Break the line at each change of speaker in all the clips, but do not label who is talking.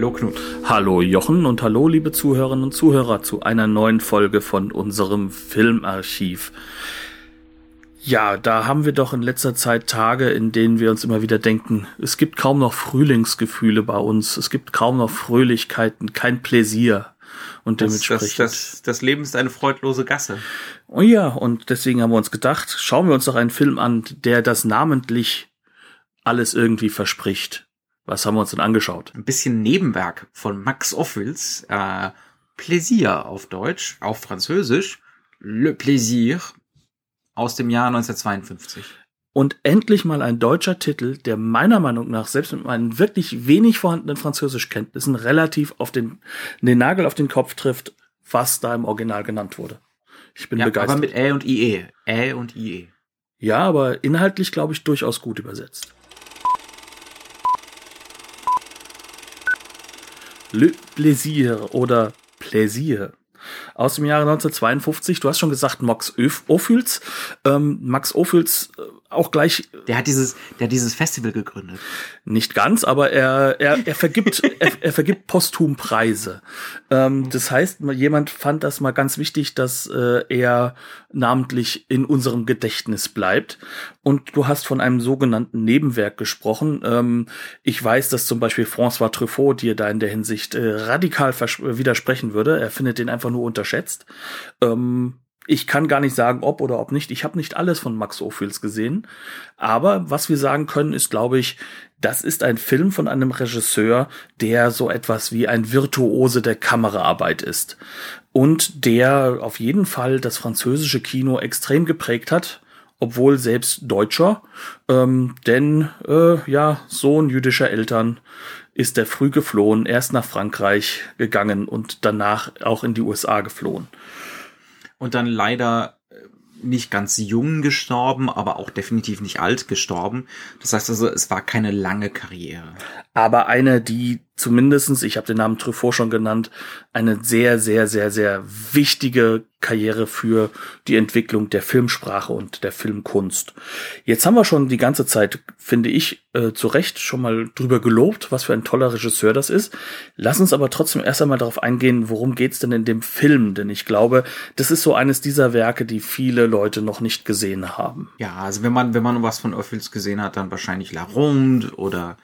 Hallo Knut.
Hallo Jochen und hallo liebe Zuhörerinnen und Zuhörer zu einer neuen Folge von unserem Filmarchiv. Ja, da haben wir doch in letzter Zeit Tage, in denen wir uns immer wieder denken, es gibt kaum noch Frühlingsgefühle bei uns, es gibt kaum noch Fröhlichkeiten, kein Pläsier. Und dementsprechend.
Das, das, das, das Leben ist eine freudlose Gasse.
Oh ja, und deswegen haben wir uns gedacht, schauen wir uns doch einen Film an, der das namentlich alles irgendwie verspricht. Was haben wir uns denn angeschaut?
Ein bisschen Nebenwerk von Max Ophüls, äh, Plaisir auf Deutsch, auf Französisch, Le Plaisir aus dem Jahr 1952.
Und endlich mal ein deutscher Titel, der meiner Meinung nach selbst mit meinen wirklich wenig vorhandenen Französischkenntnissen relativ auf den, den Nagel auf den Kopf trifft, was da im Original genannt wurde. Ich bin ja, begeistert.
Aber mit Ä und IE. Ä und IE.
Ja, aber inhaltlich glaube ich durchaus gut übersetzt. Le Plaisir oder Plaisir aus dem Jahre 1952. Du hast schon gesagt, Max Ophüls. Ähm, Max Ophüls äh, auch gleich.
Der hat dieses, der hat dieses Festival gegründet.
Nicht ganz, aber er, er, er vergibt, er, er vergibt posthum Preise. Ähm, das heißt, jemand fand das mal ganz wichtig, dass äh, er namentlich in unserem Gedächtnis bleibt. Und du hast von einem sogenannten Nebenwerk gesprochen. Ähm, ich weiß, dass zum Beispiel François Truffaut dir da in der Hinsicht äh, radikal widersprechen würde. Er findet den einfach nur unterschätzt. Ähm, ich kann gar nicht sagen, ob oder ob nicht. Ich habe nicht alles von Max Ophüls gesehen. Aber was wir sagen können, ist, glaube ich, das ist ein Film von einem Regisseur, der so etwas wie ein Virtuose der Kameraarbeit ist. Und der auf jeden Fall das französische Kino extrem geprägt hat obwohl selbst Deutscher, ähm, denn äh, ja, Sohn jüdischer Eltern ist er früh geflohen, erst nach Frankreich gegangen und danach auch in die USA geflohen
und dann leider äh, nicht ganz jung gestorben, aber auch definitiv nicht alt gestorben. Das heißt also, es war keine lange Karriere.
Aber eine, die zumindestens, ich habe den Namen Truffaut schon genannt, eine sehr, sehr, sehr, sehr wichtige Karriere für die Entwicklung der Filmsprache und der Filmkunst. Jetzt haben wir schon die ganze Zeit, finde ich, äh, zu Recht schon mal drüber gelobt, was für ein toller Regisseur das ist. Lass uns aber trotzdem erst einmal darauf eingehen, worum geht's denn in dem Film? Denn ich glaube, das ist so eines dieser Werke, die viele Leute noch nicht gesehen haben.
Ja, also wenn man, wenn man was von Ophüls gesehen hat, dann wahrscheinlich La Ronde oder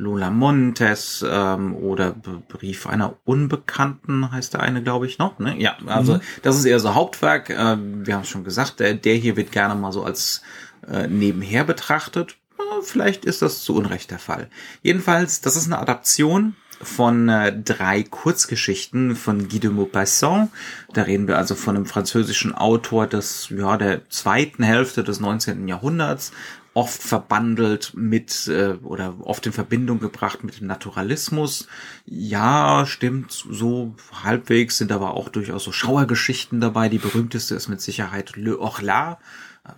Lola Montes ähm, oder Brief einer Unbekannten heißt der eine, glaube ich, noch. Ne? Ja, also mhm. das ist eher so Hauptwerk. Äh, wir haben schon gesagt, der, der hier wird gerne mal so als äh, nebenher betrachtet. Äh, vielleicht ist das zu Unrecht der Fall. Jedenfalls, das ist eine Adaption von äh, drei Kurzgeschichten von Guy de Maupassant. Da reden wir also von einem französischen Autor des, ja, der zweiten Hälfte des 19. Jahrhunderts, oft verbandelt mit äh, oder oft in Verbindung gebracht mit dem Naturalismus. Ja, stimmt, so halbwegs sind aber auch durchaus so Schauergeschichten dabei. Die berühmteste ist mit Sicherheit Le Orla.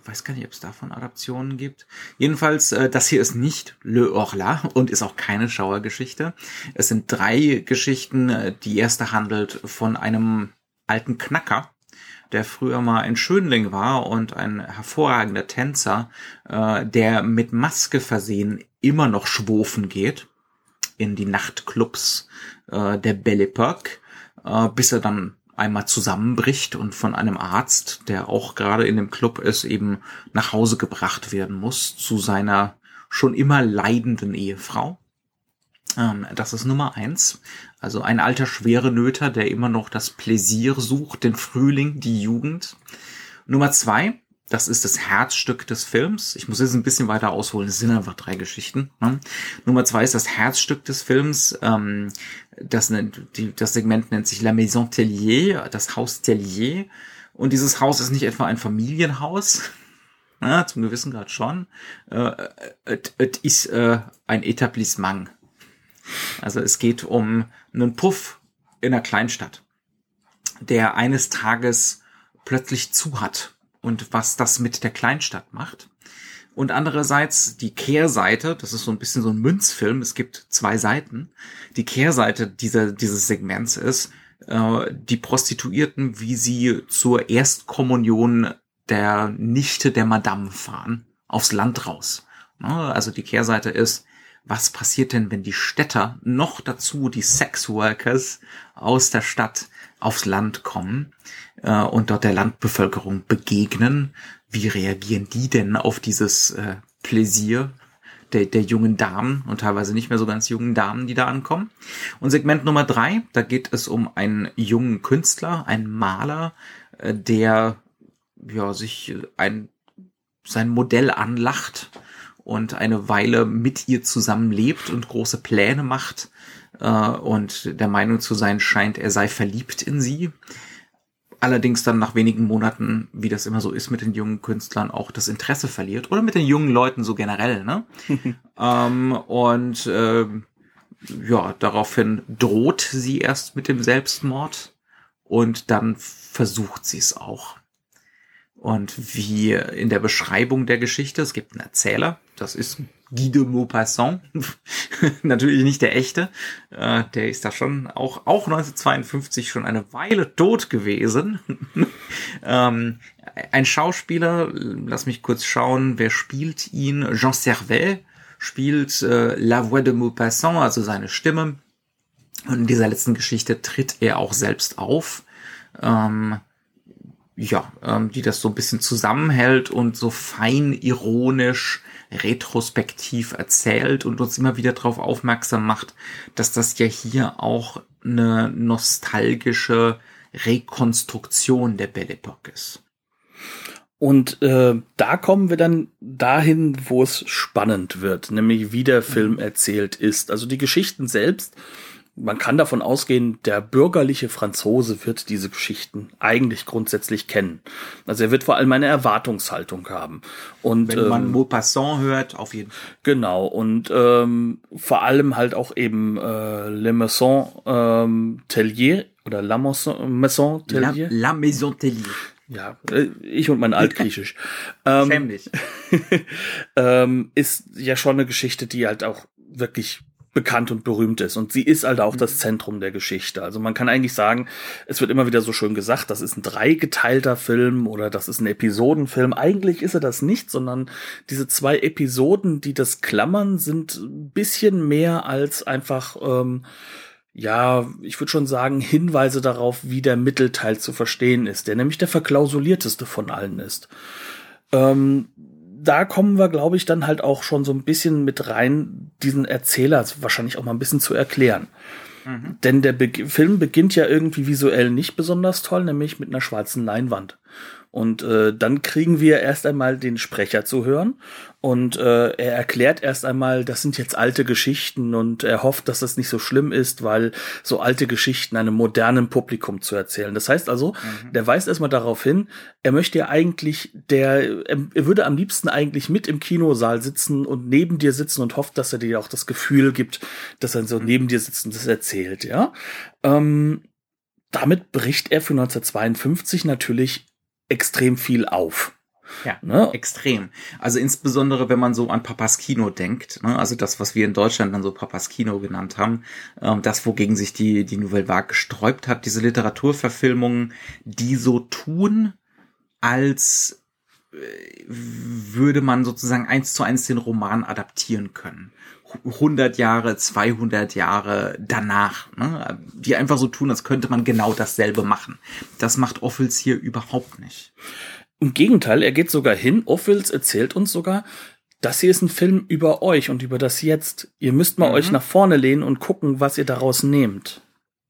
Ich weiß gar nicht, ob es davon Adaptionen gibt. Jedenfalls, äh, das hier ist nicht Le Orla und ist auch keine Schauergeschichte. Es sind drei Geschichten. Äh, die erste handelt von einem alten Knacker, der früher mal ein Schönling war und ein hervorragender Tänzer, äh, der mit Maske versehen immer noch schwofen geht in die Nachtclubs äh, der Belle Epoque, äh, bis er dann einmal zusammenbricht und von einem Arzt, der auch gerade in dem Club ist, eben nach Hause gebracht werden muss zu seiner schon immer leidenden Ehefrau. Ähm, das ist Nummer eins. Also ein alter Schwerenöter, der immer noch das Pläsier sucht, den Frühling, die Jugend. Nummer zwei, das ist das Herzstück des Films. Ich muss jetzt ein bisschen weiter ausholen, es sind einfach drei Geschichten. Ne? Nummer zwei ist das Herzstück des Films. Ähm, das, das Segment nennt sich La Maison Tellier, das Haus Tellier. Und dieses Haus ist nicht etwa ein Familienhaus, ja, zum gewissen Grad schon. Äh, es ist äh, ein Etablissement. Also es geht um einen Puff in einer Kleinstadt. der eines Tages plötzlich zu hat und was das mit der Kleinstadt macht. Und andererseits die Kehrseite, das ist so ein bisschen so ein Münzfilm, es gibt zwei Seiten. Die Kehrseite dieser, dieses Segments ist, äh, die Prostituierten, wie sie zur Erstkommunion der Nichte der Madame fahren, aufs Land raus. Ne? Also die Kehrseite ist, was passiert denn, wenn die Städter noch dazu die Sexworkers aus der Stadt aufs Land kommen äh, und dort der Landbevölkerung begegnen? Wie reagieren die denn auf dieses äh, Pläsier der, der jungen Damen und teilweise nicht mehr so ganz jungen Damen, die da ankommen? Und Segment Nummer drei, da geht es um einen jungen Künstler, einen Maler, äh, der ja sich ein sein Modell anlacht und eine Weile mit ihr zusammenlebt und große Pläne macht äh, und der Meinung zu sein scheint, er sei verliebt in sie. Allerdings dann nach wenigen Monaten, wie das immer so ist mit den jungen Künstlern, auch das Interesse verliert. Oder mit den jungen Leuten so generell, ne? ähm, und äh, ja, daraufhin droht sie erst mit dem Selbstmord und dann versucht sie es auch. Und wie in der Beschreibung der Geschichte, es gibt einen Erzähler, das ist Guy de Maupassant, natürlich nicht der echte, äh, der ist da schon auch, auch 1952 schon eine Weile tot gewesen. ähm, ein Schauspieler, lass mich kurz schauen, wer spielt ihn? Jean Servet spielt äh, La Voix de Maupassant, also seine Stimme. Und in dieser letzten Geschichte tritt er auch selbst auf. Ähm, ja, ähm, die das so ein bisschen zusammenhält und so fein ironisch retrospektiv erzählt und uns immer wieder darauf aufmerksam macht, dass das ja hier auch eine nostalgische Rekonstruktion der Belle Epoque ist.
Und äh, da kommen wir dann dahin, wo es spannend wird, nämlich wie der Film erzählt ist. Also die Geschichten selbst man kann davon ausgehen, der bürgerliche Franzose wird diese Geschichten eigentlich grundsätzlich kennen. Also er wird vor allem eine Erwartungshaltung haben. Und
wenn man ähm, Maupassant hört, auf jeden Fall.
Genau und ähm, vor allem halt auch eben äh, Le Maison ähm, Tellier oder La Maison, Maison
Tellier. La, La Maison Tellier.
Ja, äh, ich und mein Altgriechisch. ähm, ähm, ist ja schon eine Geschichte, die halt auch wirklich bekannt und berühmt ist. Und sie ist halt auch das mhm. Zentrum der Geschichte. Also man kann eigentlich sagen, es wird immer wieder so schön gesagt, das ist ein dreigeteilter Film oder das ist ein Episodenfilm. Eigentlich ist er das nicht, sondern diese zwei Episoden, die das klammern, sind ein bisschen mehr als einfach, ähm, ja, ich würde schon sagen, Hinweise darauf, wie der Mittelteil zu verstehen ist, der nämlich der verklausulierteste von allen ist. Ähm, da kommen wir, glaube ich, dann halt auch schon so ein bisschen mit rein, diesen Erzähler wahrscheinlich auch mal ein bisschen zu erklären. Mhm. Denn der Be Film beginnt ja irgendwie visuell nicht besonders toll, nämlich mit einer schwarzen Leinwand. Und äh, dann kriegen wir erst einmal den Sprecher zu hören und äh, er erklärt erst einmal, das sind jetzt alte Geschichten und er hofft, dass das nicht so schlimm ist, weil so alte Geschichten einem modernen Publikum zu erzählen. Das heißt also, mhm. der weist erstmal darauf hin, er möchte ja eigentlich, der, er würde am liebsten eigentlich mit im Kinosaal sitzen und neben dir sitzen und hofft, dass er dir auch das Gefühl gibt, dass er so mhm. neben dir sitzt und das erzählt, ja. Ähm, damit bricht er für 1952 natürlich extrem viel auf.
Ja, ne? extrem. Also insbesondere, wenn man so an Papas Kino denkt, ne? also das, was wir in Deutschland dann so Papas Kino genannt haben, ähm, das, wogegen sich die, die Nouvelle Vague gesträubt hat, diese Literaturverfilmungen, die so tun, als äh, würde man sozusagen eins zu eins den Roman adaptieren können. 100 Jahre, 200 Jahre danach, ne? die einfach so tun, als könnte man genau dasselbe machen. Das macht Offels hier überhaupt nicht.
Im Gegenteil, er geht sogar hin, Offels erzählt uns sogar, das hier ist ein Film über euch und über das Jetzt. Ihr müsst mal mhm. euch nach vorne lehnen und gucken, was ihr daraus nehmt.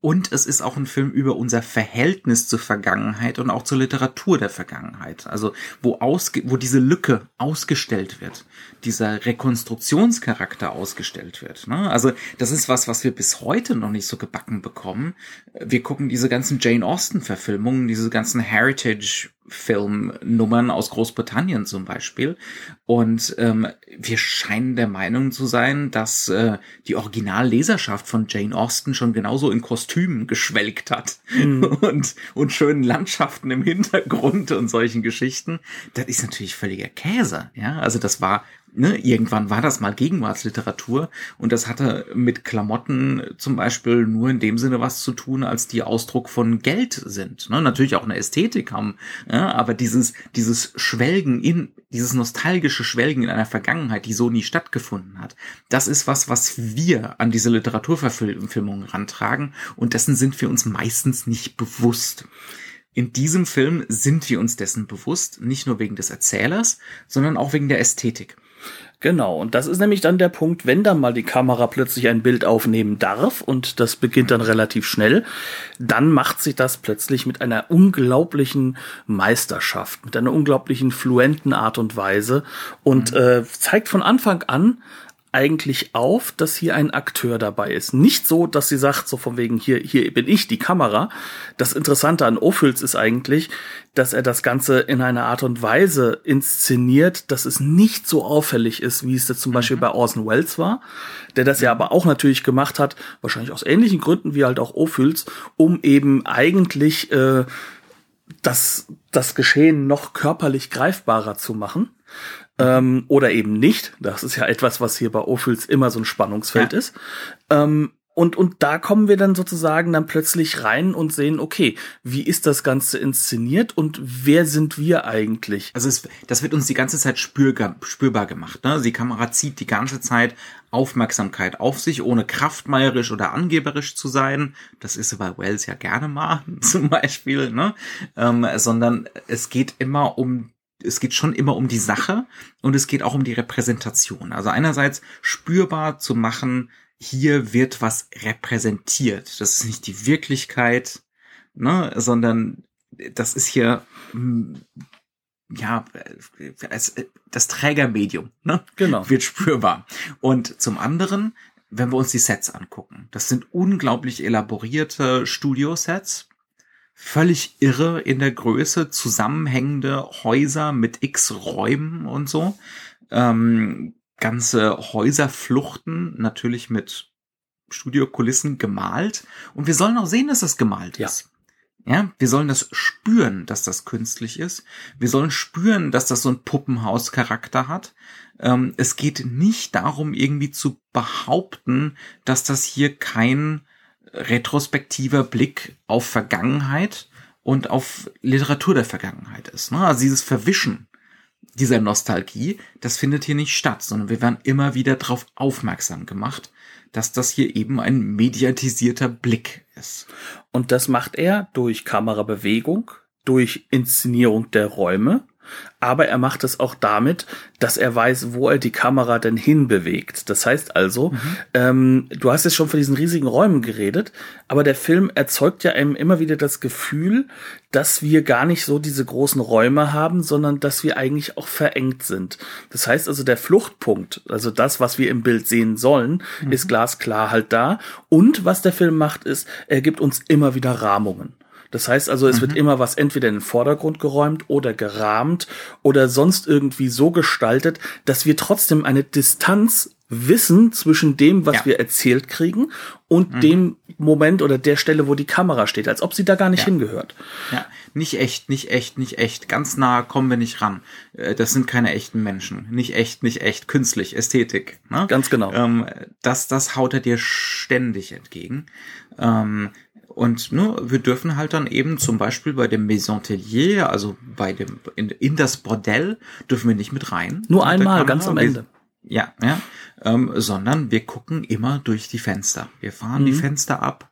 Und es ist auch ein Film über unser Verhältnis zur Vergangenheit und auch zur Literatur der Vergangenheit. Also wo, ausge wo diese Lücke ausgestellt wird, dieser Rekonstruktionscharakter ausgestellt wird. Ne? Also das ist was, was wir bis heute noch nicht so gebacken bekommen. Wir gucken diese ganzen Jane Austen-Verfilmungen, diese ganzen Heritage Filmnummern aus Großbritannien zum Beispiel. Und ähm, wir scheinen der Meinung zu sein, dass äh, die Originalleserschaft von Jane Austen schon genauso in Kostümen geschwelgt hat mhm. und, und schönen Landschaften im Hintergrund und solchen Geschichten. Das ist natürlich völliger Käse. Ja, also das war ne, irgendwann war das mal Gegenwartsliteratur und das hatte mit Klamotten zum Beispiel nur in dem Sinne was zu tun, als die Ausdruck von Geld sind. Ne? Natürlich auch eine Ästhetik haben, ja, aber dieses, dieses Schwelgen in, dieses nostalgische Schwelgen in einer Vergangenheit, die so nie stattgefunden hat, das ist was, was wir an diese Literaturverfilmung rantragen und dessen sind wir uns meistens nicht bewusst. In diesem Film sind wir uns dessen bewusst, nicht nur wegen des Erzählers, sondern auch wegen der Ästhetik.
Genau, und das ist nämlich dann der Punkt, wenn dann mal die Kamera plötzlich ein Bild aufnehmen darf, und das beginnt dann relativ schnell, dann macht sich das plötzlich mit einer unglaublichen Meisterschaft, mit einer unglaublichen fluenten Art und Weise und mhm. äh, zeigt von Anfang an eigentlich auf, dass hier ein Akteur dabei ist. Nicht so, dass sie sagt, so von wegen, hier, hier bin ich, die Kamera. Das Interessante an Ophüls ist eigentlich, dass er das Ganze in einer Art und Weise inszeniert, dass es nicht so auffällig ist, wie es das zum mhm. Beispiel bei Orson Welles war, der das ja aber auch natürlich gemacht hat, wahrscheinlich aus ähnlichen Gründen wie halt auch Ophüls, um eben eigentlich äh, das, das Geschehen noch körperlich greifbarer zu machen ähm, oder eben nicht. Das ist ja etwas, was hier bei Ophuls immer so ein Spannungsfeld ja. ist. Ähm, und, und da kommen wir dann sozusagen dann plötzlich rein und sehen, okay, wie ist das Ganze inszeniert und wer sind wir eigentlich?
Also es, das wird uns die ganze Zeit spürbar, spürbar gemacht. Ne? Die Kamera zieht die ganze Zeit Aufmerksamkeit auf sich, ohne kraftmeierisch oder angeberisch zu sein. Das ist bei Wells ja gerne mal zum Beispiel, ne? Ähm, sondern es geht immer um es geht schon immer um die Sache und es geht auch um die Repräsentation. Also einerseits spürbar zu machen, hier wird was repräsentiert. Das ist nicht die Wirklichkeit, ne, sondern das ist hier hm, ja das Trägermedium, ne,
genau.
wird spürbar. Und zum anderen, wenn wir uns die Sets angucken, das sind unglaublich elaborierte Studiosets völlig irre in der Größe, zusammenhängende Häuser mit x Räumen und so. Ähm, ganze Häuserfluchten, natürlich mit Studiokulissen gemalt. Und wir sollen auch sehen, dass das gemalt ja. ist. Ja, wir sollen das spüren, dass das künstlich ist. Wir sollen spüren, dass das so ein Puppenhaus-Charakter hat. Ähm, es geht nicht darum, irgendwie zu behaupten, dass das hier kein retrospektiver Blick auf Vergangenheit und auf Literatur der Vergangenheit ist. Ne? Also dieses Verwischen dieser Nostalgie, das findet hier nicht statt, sondern wir werden immer wieder darauf aufmerksam gemacht, dass das hier eben ein mediatisierter Blick ist.
Und das macht er durch Kamerabewegung, durch Inszenierung der Räume, aber er macht es auch damit, dass er weiß, wo er die Kamera denn hinbewegt. Das heißt also, mhm. ähm, du hast jetzt schon von diesen riesigen Räumen geredet, aber der Film erzeugt ja einem immer wieder das Gefühl, dass wir gar nicht so diese großen Räume haben, sondern dass wir eigentlich auch verengt sind. Das heißt also, der Fluchtpunkt, also das, was wir im Bild sehen sollen, mhm. ist glasklar halt da. Und was der Film macht, ist, er gibt uns immer wieder Rahmungen. Das heißt also, es mhm. wird immer was entweder in den Vordergrund geräumt oder gerahmt oder sonst irgendwie so gestaltet, dass wir trotzdem eine Distanz wissen zwischen dem, was ja. wir erzählt kriegen und mhm. dem Moment oder der Stelle, wo die Kamera steht, als ob sie da gar nicht ja. hingehört.
Ja, nicht echt, nicht echt, nicht echt. Ganz nah kommen wir nicht ran. Äh, das sind keine echten Menschen. Nicht echt, nicht echt. Künstlich, Ästhetik.
Ne? Ganz genau.
Ähm, das, das haut er dir ständig entgegen. Ähm, und ne, wir dürfen halt dann eben zum Beispiel bei dem Maison Tellier, also bei dem in, in das Bordell, dürfen wir nicht mit rein.
Nur einmal, ganz am Ende.
Ja, ja. Ähm, sondern wir gucken immer durch die Fenster. Wir fahren mhm. die Fenster ab.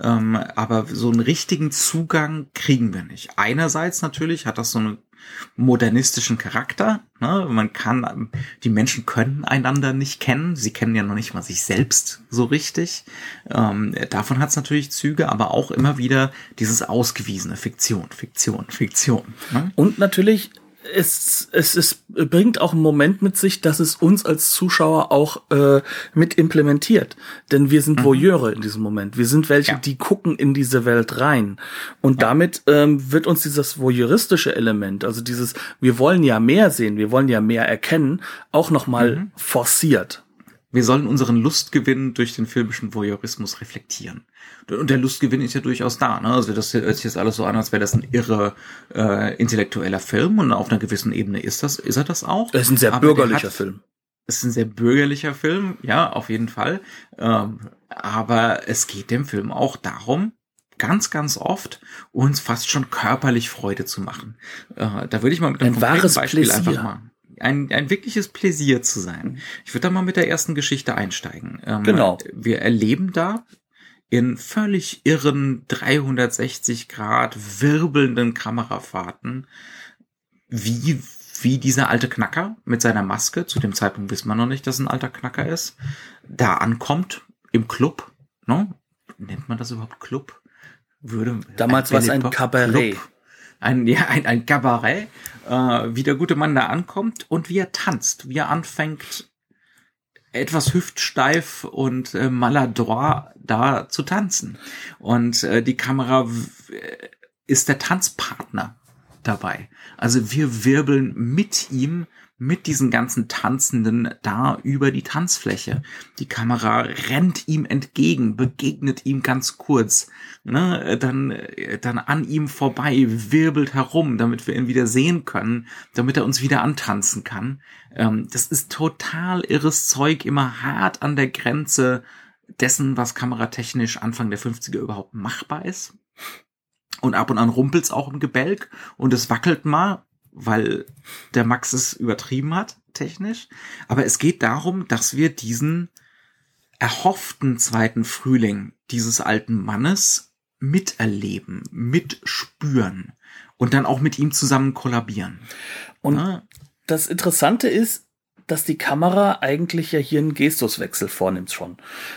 Ähm, aber so einen richtigen Zugang kriegen wir nicht. Einerseits natürlich hat das so eine modernistischen Charakter. Ne? Man kann, die Menschen können einander nicht kennen. Sie kennen ja noch nicht mal sich selbst so richtig. Ähm, davon hat es natürlich Züge, aber auch immer wieder dieses ausgewiesene Fiktion, Fiktion, Fiktion.
Ne? Und natürlich es, es, es bringt auch einen Moment mit sich, dass es uns als Zuschauer auch äh, mit implementiert. Denn wir sind mhm. Voyeure in diesem Moment. Wir sind welche, ja. die gucken in diese Welt rein. Und ja. damit ähm, wird uns dieses voyeuristische Element, also dieses, wir wollen ja mehr sehen, wir wollen ja mehr erkennen, auch nochmal mhm. forciert.
Wir sollen unseren Lustgewinn durch den filmischen Voyeurismus reflektieren. Und der Lustgewinn ist ja durchaus da. Ne? Also das hört sich jetzt alles so an, als wäre das ein irre äh, intellektueller Film und auf einer gewissen Ebene ist das, ist er das auch.
Es ist ein sehr Aber bürgerlicher hat, Film.
Es ist ein sehr bürgerlicher Film, ja, auf jeden Fall. Ähm, aber es geht dem Film auch darum, ganz, ganz oft uns fast schon körperlich Freude zu machen. Äh, da würde ich mal mit
einem ein wahres Beispiel Pläsier. einfach
mal ein, ein wirkliches Pläsier zu sein. Ich würde da mal mit der ersten Geschichte einsteigen.
Ähm, genau.
Wir erleben da in völlig irren 360 Grad wirbelnden Kamerafahrten, wie, wie dieser alte Knacker mit seiner Maske, zu dem Zeitpunkt wissen wir noch nicht, dass ein alter Knacker ist, da ankommt im Club, ne? Nennt man das überhaupt Club?
Würde, Damals war es ein Kabarett. Club,
ein, ja, ein, ein Kabarett, äh, wie der gute Mann da ankommt und wie er tanzt, wie er anfängt, etwas hüftsteif und äh, maladroit da zu tanzen. Und äh, die Kamera ist der Tanzpartner dabei. Also wir wirbeln mit ihm mit diesen ganzen Tanzenden da über die Tanzfläche. Die Kamera rennt ihm entgegen, begegnet ihm ganz kurz, ne, dann, dann an ihm vorbei, wirbelt herum, damit wir ihn wieder sehen können, damit er uns wieder antanzen kann. Ähm, das ist total irres Zeug, immer hart an der Grenze dessen, was kameratechnisch Anfang der 50er überhaupt machbar ist. Und ab und an rumpelt's auch im Gebälk und es wackelt mal weil der Max es übertrieben hat, technisch. Aber es geht darum, dass wir diesen erhofften zweiten Frühling dieses alten Mannes miterleben, mitspüren und dann auch mit ihm zusammen kollabieren.
Und ja. das Interessante ist, dass die Kamera eigentlich ja hier einen Gestuswechsel vornimmt schon.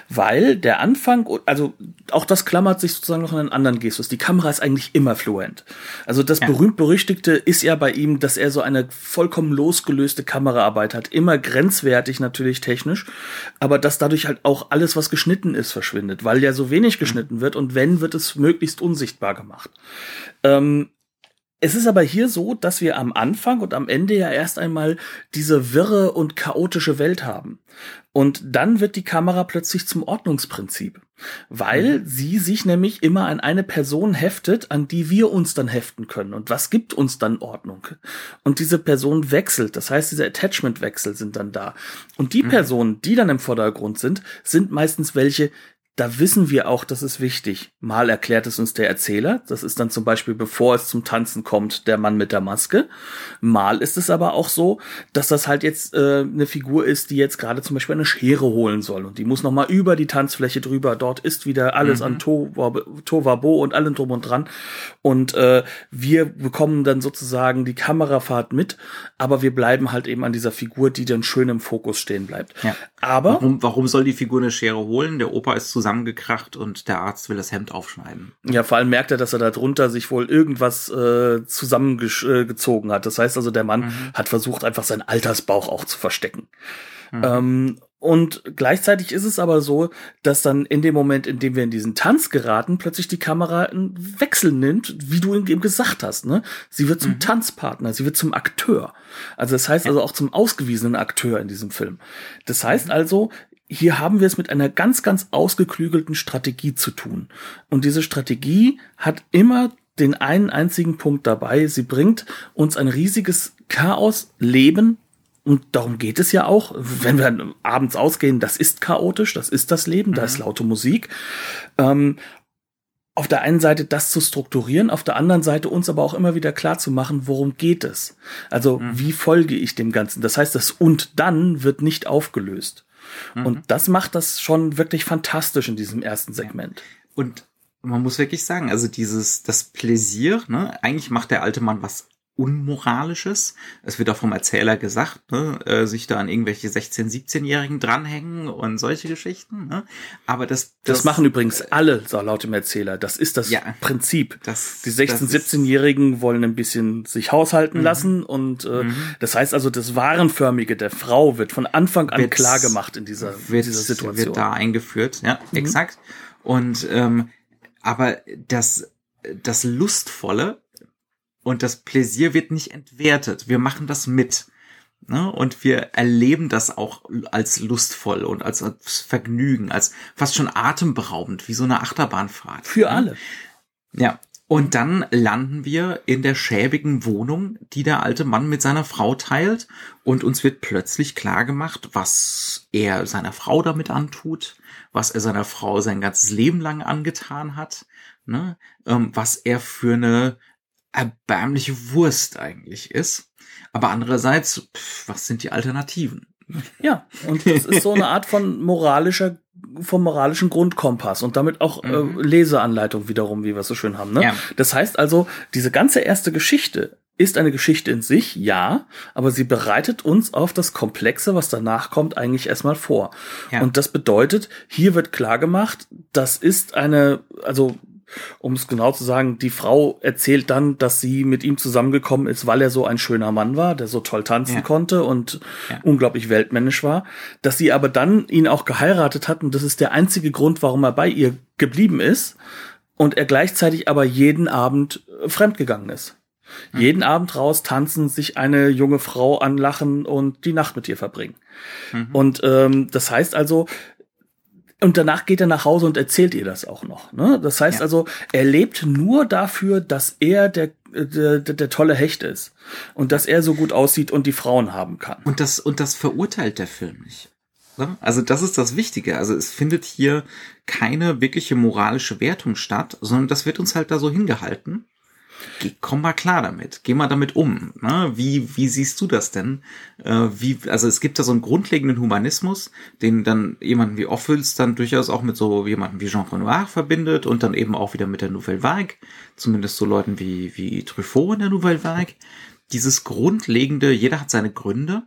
Weil der Anfang, also auch das klammert sich sozusagen noch an einen anderen Gestus. Die Kamera ist eigentlich immer fluent. Also das ja. berühmt-berüchtigte ist ja bei ihm, dass er so eine vollkommen losgelöste Kameraarbeit hat. Immer grenzwertig natürlich technisch, aber dass dadurch halt auch alles, was geschnitten ist, verschwindet, weil ja so wenig geschnitten wird und wenn, wird es möglichst unsichtbar gemacht. Ähm, es ist aber hier so, dass wir am Anfang und am Ende ja erst einmal diese wirre und chaotische Welt haben. Und dann wird die Kamera plötzlich zum Ordnungsprinzip, weil mhm. sie sich nämlich immer an eine Person heftet, an die wir uns dann heften können. Und was gibt uns dann Ordnung? Und diese Person wechselt, das heißt, diese Attachment-Wechsel sind dann da. Und die mhm. Personen, die dann im Vordergrund sind, sind meistens welche, da wissen wir auch, das ist wichtig. Mal erklärt es uns der Erzähler. Das ist dann zum Beispiel, bevor es zum Tanzen kommt, der Mann mit der Maske. Mal ist es aber auch so, dass das halt jetzt äh, eine Figur ist, die jetzt gerade zum Beispiel eine Schere holen soll. Und die muss nochmal über die Tanzfläche drüber. Dort ist wieder alles mhm. an Tovabo und allem drum und dran. Und äh, wir bekommen dann sozusagen die Kamerafahrt mit, aber wir bleiben halt eben an dieser Figur, die dann schön im Fokus stehen bleibt.
Ja. Aber warum, warum soll die Figur eine Schere holen? Der Opa ist zusammengekracht und der Arzt will das Hemd aufschneiden.
Ja, vor allem merkt er, dass er da drunter sich wohl irgendwas äh, zusammengezogen hat. Das heißt also, der Mann mhm. hat versucht, einfach seinen Altersbauch auch zu verstecken. Mhm. Ähm, und gleichzeitig ist es aber so, dass dann in dem Moment, in dem wir in diesen Tanz geraten, plötzlich die Kamera einen Wechsel nimmt, wie du eben gesagt hast. Ne? Sie wird zum mhm. Tanzpartner, sie wird zum Akteur. Also das heißt also auch zum ausgewiesenen Akteur in diesem Film. Das heißt mhm. also, hier haben wir es mit einer ganz, ganz ausgeklügelten Strategie zu tun. Und diese Strategie hat immer den einen einzigen Punkt dabei. Sie bringt uns ein riesiges Chaos, Leben und darum geht es ja auch, wenn wir abends ausgehen, das ist chaotisch, das ist das Leben, mhm. da ist laute Musik. Ähm, auf der einen Seite das zu strukturieren, auf der anderen Seite uns aber auch immer wieder klar zu machen, worum geht es? Also mhm. wie folge ich dem Ganzen? Das heißt, das und dann wird nicht aufgelöst. Mhm. Und das macht das schon wirklich fantastisch in diesem ersten Segment.
Und man muss wirklich sagen, also dieses, das Pläsier, ne, eigentlich macht der alte Mann was Unmoralisches. Es wird auch vom Erzähler gesagt, ne, äh, sich da an irgendwelche 16-, 17-Jährigen dranhängen und solche Geschichten. Ne? Aber das,
das, das machen übrigens alle, so laut dem Erzähler. Das ist das ja, Prinzip. Das, die 16-, 17-Jährigen wollen ein bisschen sich haushalten mhm. lassen und äh, mhm. das heißt also, das Warenförmige der Frau wird von Anfang an klar gemacht in dieser,
wird,
dieser Situation.
Wird da eingeführt, ja, mhm. exakt. Und ähm, aber das das Lustvolle und das Pläsier wird nicht entwertet. Wir machen das mit. Ne? Und wir erleben das auch als lustvoll und als, als Vergnügen, als fast schon atemberaubend, wie so eine Achterbahnfahrt.
Für ne? alle.
Ja. Und dann landen wir in der schäbigen Wohnung, die der alte Mann mit seiner Frau teilt. Und uns wird plötzlich klar gemacht, was er seiner Frau damit antut, was er seiner Frau sein ganzes Leben lang angetan hat, ne? ähm, was er für eine erbärmliche Wurst eigentlich ist. Aber andererseits, pff, was sind die Alternativen?
Ja, und das ist so eine Art von moralischer, vom moralischen Grundkompass und damit auch äh, mhm. äh, Leseanleitung wiederum, wie wir es so schön haben. Ne? Ja. Das heißt also, diese ganze erste Geschichte ist eine Geschichte in sich, ja, aber sie bereitet uns auf das Komplexe, was danach kommt, eigentlich erstmal vor. Ja. Und das bedeutet, hier wird klar gemacht, das ist eine, also um es genau zu sagen, die Frau erzählt dann, dass sie mit ihm zusammengekommen ist, weil er so ein schöner Mann war, der so toll tanzen ja. konnte und ja. unglaublich weltmännisch war, dass sie aber dann ihn auch geheiratet hat und das ist der einzige Grund, warum er bei ihr geblieben ist und er gleichzeitig aber jeden Abend äh, fremdgegangen ist. Mhm. Jeden Abend raus tanzen, sich eine junge Frau anlachen und die Nacht mit ihr verbringen. Mhm. Und ähm, das heißt also, und danach geht er nach Hause und erzählt ihr das auch noch. Ne? Das heißt ja. also, er lebt nur dafür, dass er der, der, der, der tolle Hecht ist und dass er so gut aussieht und die Frauen haben kann.
Und das, und das verurteilt der Film nicht. Ne? Also das ist das Wichtige. Also es findet hier keine wirkliche moralische Wertung statt, sondern das wird uns halt da so hingehalten komm mal klar damit, geh mal damit um. Ne? Wie, wie siehst du das denn? Äh, wie, also es gibt da so einen grundlegenden Humanismus, den dann jemanden wie Offels dann durchaus auch mit so jemanden wie Jean Renoir verbindet und dann eben auch wieder mit der Nouvelle Vague, zumindest so Leuten wie, wie Truffaut in der Nouvelle Vague. Dieses grundlegende, jeder hat seine Gründe.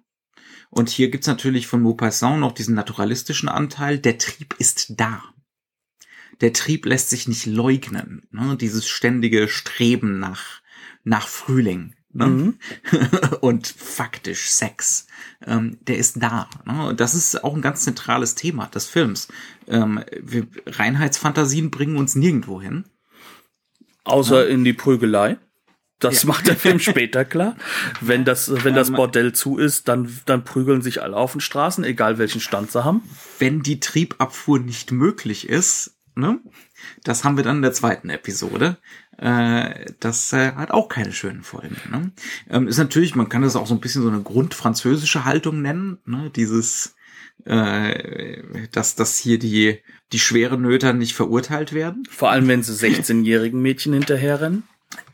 Und hier gibt's natürlich von Maupassant noch diesen naturalistischen Anteil, der Trieb ist da der Trieb lässt sich nicht leugnen. Ne? Dieses ständige Streben nach, nach Frühling. Ne? Mhm. und faktisch Sex, ähm, der ist da. Ne? Das ist auch ein ganz zentrales Thema des Films. Ähm, wir, Reinheitsfantasien bringen uns nirgendwo hin.
Außer ja. in die Prügelei. Das ja. macht der Film später klar. Wenn das, wenn das ähm, Bordell zu ist, dann, dann prügeln sich alle auf den Straßen, egal welchen Stand sie haben.
Wenn die Triebabfuhr nicht möglich ist, ne? Das haben wir dann in der zweiten Episode. Äh, das äh, hat auch keine schönen Folgen. Ne? Ähm, ist natürlich, man kann das auch so ein bisschen so eine grundfranzösische Haltung nennen, ne? Dieses äh, dass, dass hier die, die schweren Nöter nicht verurteilt werden.
Vor allem, wenn sie 16-jährigen Mädchen hinterherrennen.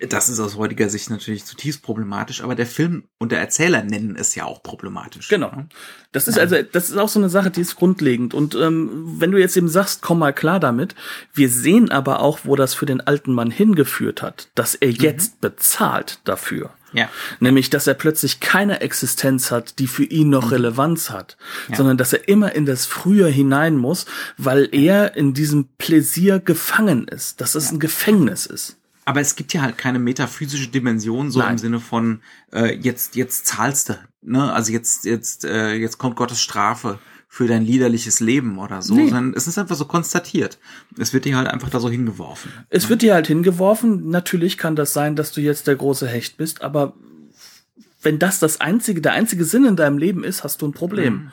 Das ist aus heutiger Sicht natürlich zutiefst problematisch, aber der Film und der Erzähler nennen es ja auch problematisch.
Genau. Das ist also, das ist auch so eine Sache, die ist grundlegend. Und ähm, wenn du jetzt eben sagst, komm mal klar damit, wir sehen aber auch, wo das für den alten Mann hingeführt hat, dass er mhm. jetzt mhm. bezahlt dafür. Ja. Nämlich, dass er plötzlich keine Existenz hat, die für ihn noch mhm. Relevanz hat, ja. sondern dass er immer in das Früher hinein muss, weil er in diesem Pläsier gefangen ist, dass es ja. ein Gefängnis ist.
Aber es gibt ja halt keine metaphysische Dimension, so Nein. im Sinne von äh, jetzt jetzt zahlst du, ne? Also jetzt jetzt äh, jetzt kommt Gottes Strafe für dein liederliches Leben oder so, nee. sondern es ist einfach so konstatiert. Es wird dir halt einfach da so hingeworfen.
Es ne? wird dir halt hingeworfen. Natürlich kann das sein, dass du jetzt der große Hecht bist, aber wenn das das einzige, der einzige Sinn in deinem Leben ist, hast du ein Problem. Mhm.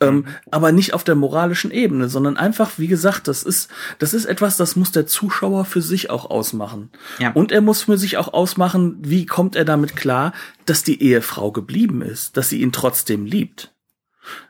Ähm, aber nicht auf der moralischen Ebene, sondern einfach, wie gesagt, das ist, das ist etwas, das muss der Zuschauer für sich auch ausmachen. Ja. Und er muss für sich auch ausmachen, wie kommt er damit klar, dass die Ehefrau geblieben ist, dass sie ihn trotzdem liebt.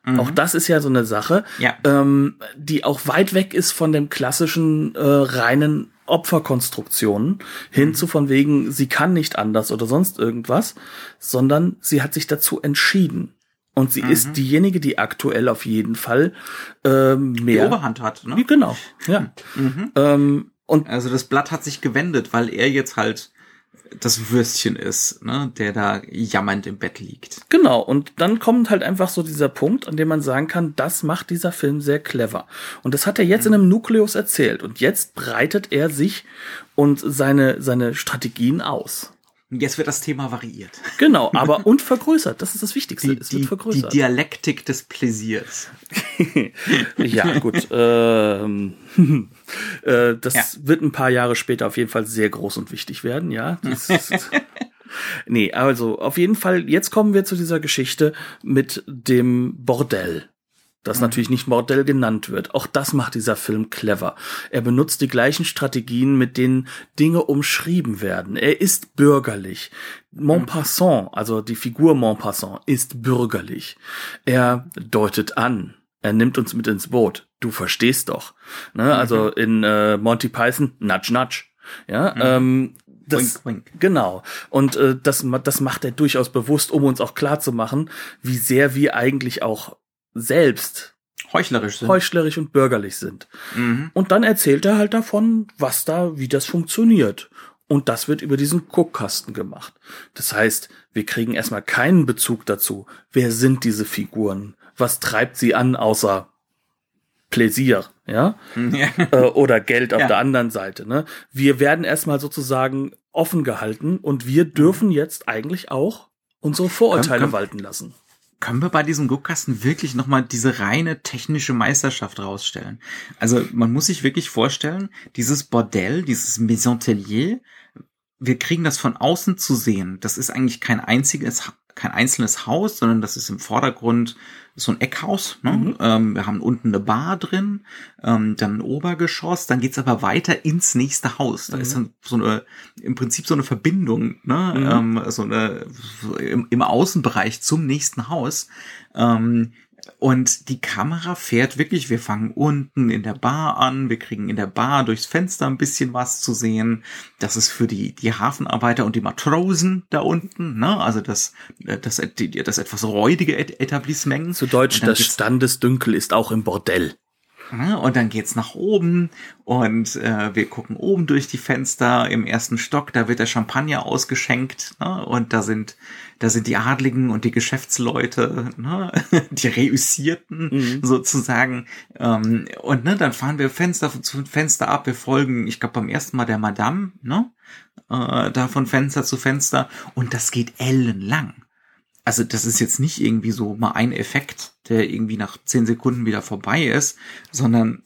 Mhm. Auch das ist ja so eine Sache, ja. ähm, die auch weit weg ist von dem klassischen äh, reinen Opferkonstruktionen hin mhm. zu von wegen, sie kann nicht anders oder sonst irgendwas, sondern sie hat sich dazu entschieden. Und sie mhm. ist diejenige, die aktuell auf jeden Fall äh, mehr
die Oberhand hat. Ne?
Genau, ja. Mhm.
Ähm, und also das Blatt hat sich gewendet, weil er jetzt halt das Würstchen ist, ne, der da jammernd im Bett liegt.
Genau, und dann kommt halt einfach so dieser Punkt, an dem man sagen kann, das macht dieser Film sehr clever. Und das hat er jetzt in einem Nukleus erzählt. Und jetzt breitet er sich und seine, seine Strategien aus.
Jetzt wird das Thema variiert.
Genau, aber und vergrößert. Das ist das Wichtigste.
Die,
es wird
die,
vergrößert.
die Dialektik des Pläsiers.
ja, gut. Ähm, äh, das
Ja.
wird ein paar Jahre später auf jeden Fall sehr groß und wichtig werden, ja. Das ist, nee, also auf jeden Fall, jetzt kommen wir zu dieser Geschichte mit dem Bordell. Das natürlich nicht Bordell genannt wird. Auch das macht dieser Film clever. Er benutzt die gleichen Strategien, mit denen Dinge umschrieben werden. Er ist bürgerlich. Montpassant, also die Figur Montpassant, ist bürgerlich. Er deutet an. Er nimmt uns mit ins Boot. Du verstehst doch. Ne? Also in äh, Monty Python, nudge, nudge. Ja, ähm, das,
Wink, wink.
Genau. Und äh, das, das macht er durchaus bewusst, um uns auch klar zu machen, wie sehr wir eigentlich auch selbst
Heuchlerisch sind.
heuchlerisch und bürgerlich sind.
Mhm.
Und dann erzählt er halt davon, was da, wie das funktioniert. Und das wird über diesen Guckkasten gemacht. Das heißt, wir kriegen erstmal keinen Bezug dazu. Wer sind diese Figuren? Was treibt sie an, außer Pläsier, ja?
Ja.
äh, oder Geld auf
Ja.
der anderen Seite. Ne? Wir werden erstmal sozusagen offen gehalten und wir dürfen jetzt eigentlich auch unsere Vorurteile
Komm, komm.
walten lassen.
Können wir bei diesem Guckkasten wirklich nochmal diese reine technische Meisterschaft rausstellen? Also man muss sich wirklich vorstellen, dieses Bordell, dieses Maison Tellier, wir kriegen das von außen zu sehen. Das ist eigentlich kein einziges, kein einzelnes Haus, sondern das ist im Vordergrund so ein Eckhaus. Ne?
Mhm.
Ähm, wir haben unten eine Bar drin, ähm, dann ein Obergeschoss, dann geht's aber weiter ins nächste Haus. Da
Mhm.
ist dann so eine, im Prinzip so eine Verbindung, ne?
Mhm.
ähm, so eine so im, im Außenbereich zum nächsten Haus. Und die Kamera fährt wirklich, wir fangen unten in der Bar an, wir kriegen in der Bar durchs Fenster ein bisschen was zu sehen. Das ist für die, die Hafenarbeiter und die Matrosen da unten, ne? Also das, das, die- das etwas räudige Et- Etablissement.
Zu Deutsch, das Standesdünkel ist auch im Bordell.
und dann geht's nach oben und äh, wir gucken oben durch die Fenster im ersten Stock, da wird der Champagner ausgeschenkt ne? und da sind da sind die Adligen und die Geschäftsleute, ne? die Reüssierten
Mhm.
sozusagen ähm, und ne, dann fahren wir Fenster zu Fenster ab, wir folgen, ich glaube beim ersten Mal der Madame, ne? äh, da von Fenster zu Fenster und das geht ellenlang. Also das ist jetzt nicht irgendwie so mal ein Effekt, der irgendwie nach zehn Sekunden wieder vorbei ist, sondern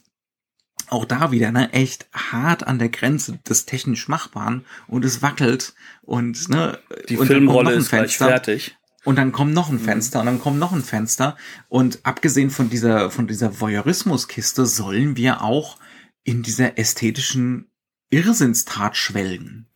auch da wieder, ne, echt hart an der Grenze des technisch Machbaren und es wackelt und, ne,
Die
und
Filmrolle ist gleich
Fenster.
fertig.
Und dann kommt noch ein Fenster und dann kommt noch ein Fenster. Und abgesehen von dieser, von dieser Voyeurismuskiste sollen wir auch in dieser ästhetischen Irrsinnstat schwelgen.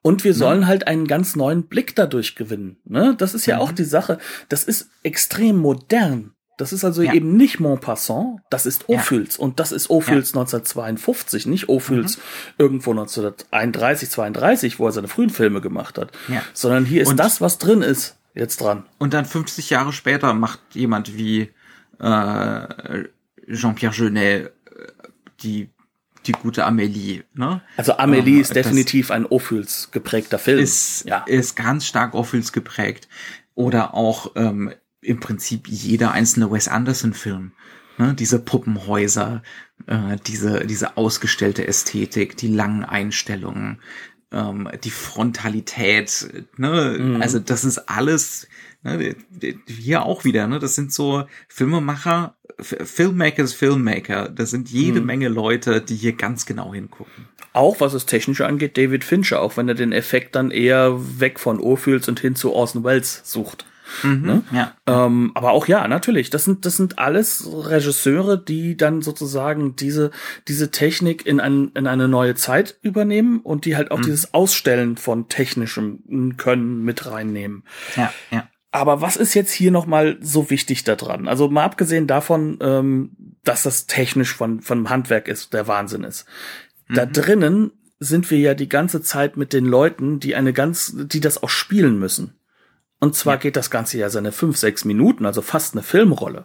Und wir sollen halt einen ganz neuen Blick dadurch gewinnen. Ne? Das ist ja auch die Sache. Das ist extrem modern. Das ist also
Ja.
eben nicht Montpassant, das ist
Ja.
Ophüls. Und das ist Ophüls 1952, nicht Ophüls irgendwo 1931, 32, wo er seine frühen Filme gemacht hat.
Ja.
Sondern hier ist
Und-
das, was drin ist, jetzt dran.
Und dann 50 Jahre später macht jemand wie äh, Jean-Pierre Jeunet äh, die, die gute Amélie. Ne?
Also Amelie
Ähm,
ist definitiv ein Ophüls geprägter Film.
ist,
ja.
ist ganz stark Ophüls geprägt. Oder auch ähm, im Prinzip jeder einzelne Wes Anderson-Film. Ne? Diese Puppenhäuser, äh, diese, diese ausgestellte Ästhetik, die langen Einstellungen, ähm, die Frontalität. Ne?
Mhm.
Also das ist alles, ne? hier auch wieder, ne? das sind so Filmemacher, Filmmakers, Filmmaker. Das sind jede
Mhm.
Menge Leute, die hier ganz genau hingucken.
Auch was das Technische angeht, David Fincher, auch wenn er den Effekt dann eher weg von Ophüls und hin zu Orson Welles sucht. Ne?
Ja.
Ähm, aber auch ja, natürlich. Das sind, das sind alles Regisseure, die dann sozusagen diese, diese Technik in, ein, in eine neue Zeit übernehmen und die halt auch dieses Ausstellen von technischem Können mit reinnehmen.
Ja, ja.
Aber was ist jetzt hier nochmal so wichtig daran? Also mal abgesehen davon, ähm, dass das technisch von, von Handwerk ist, der Wahnsinn ist. Da drinnen sind wir ja die ganze Zeit mit den Leuten, die eine ganz, die das auch spielen müssen. Und zwar geht das Ganze ja seine fünf, sechs Minuten, also fast eine Filmrolle.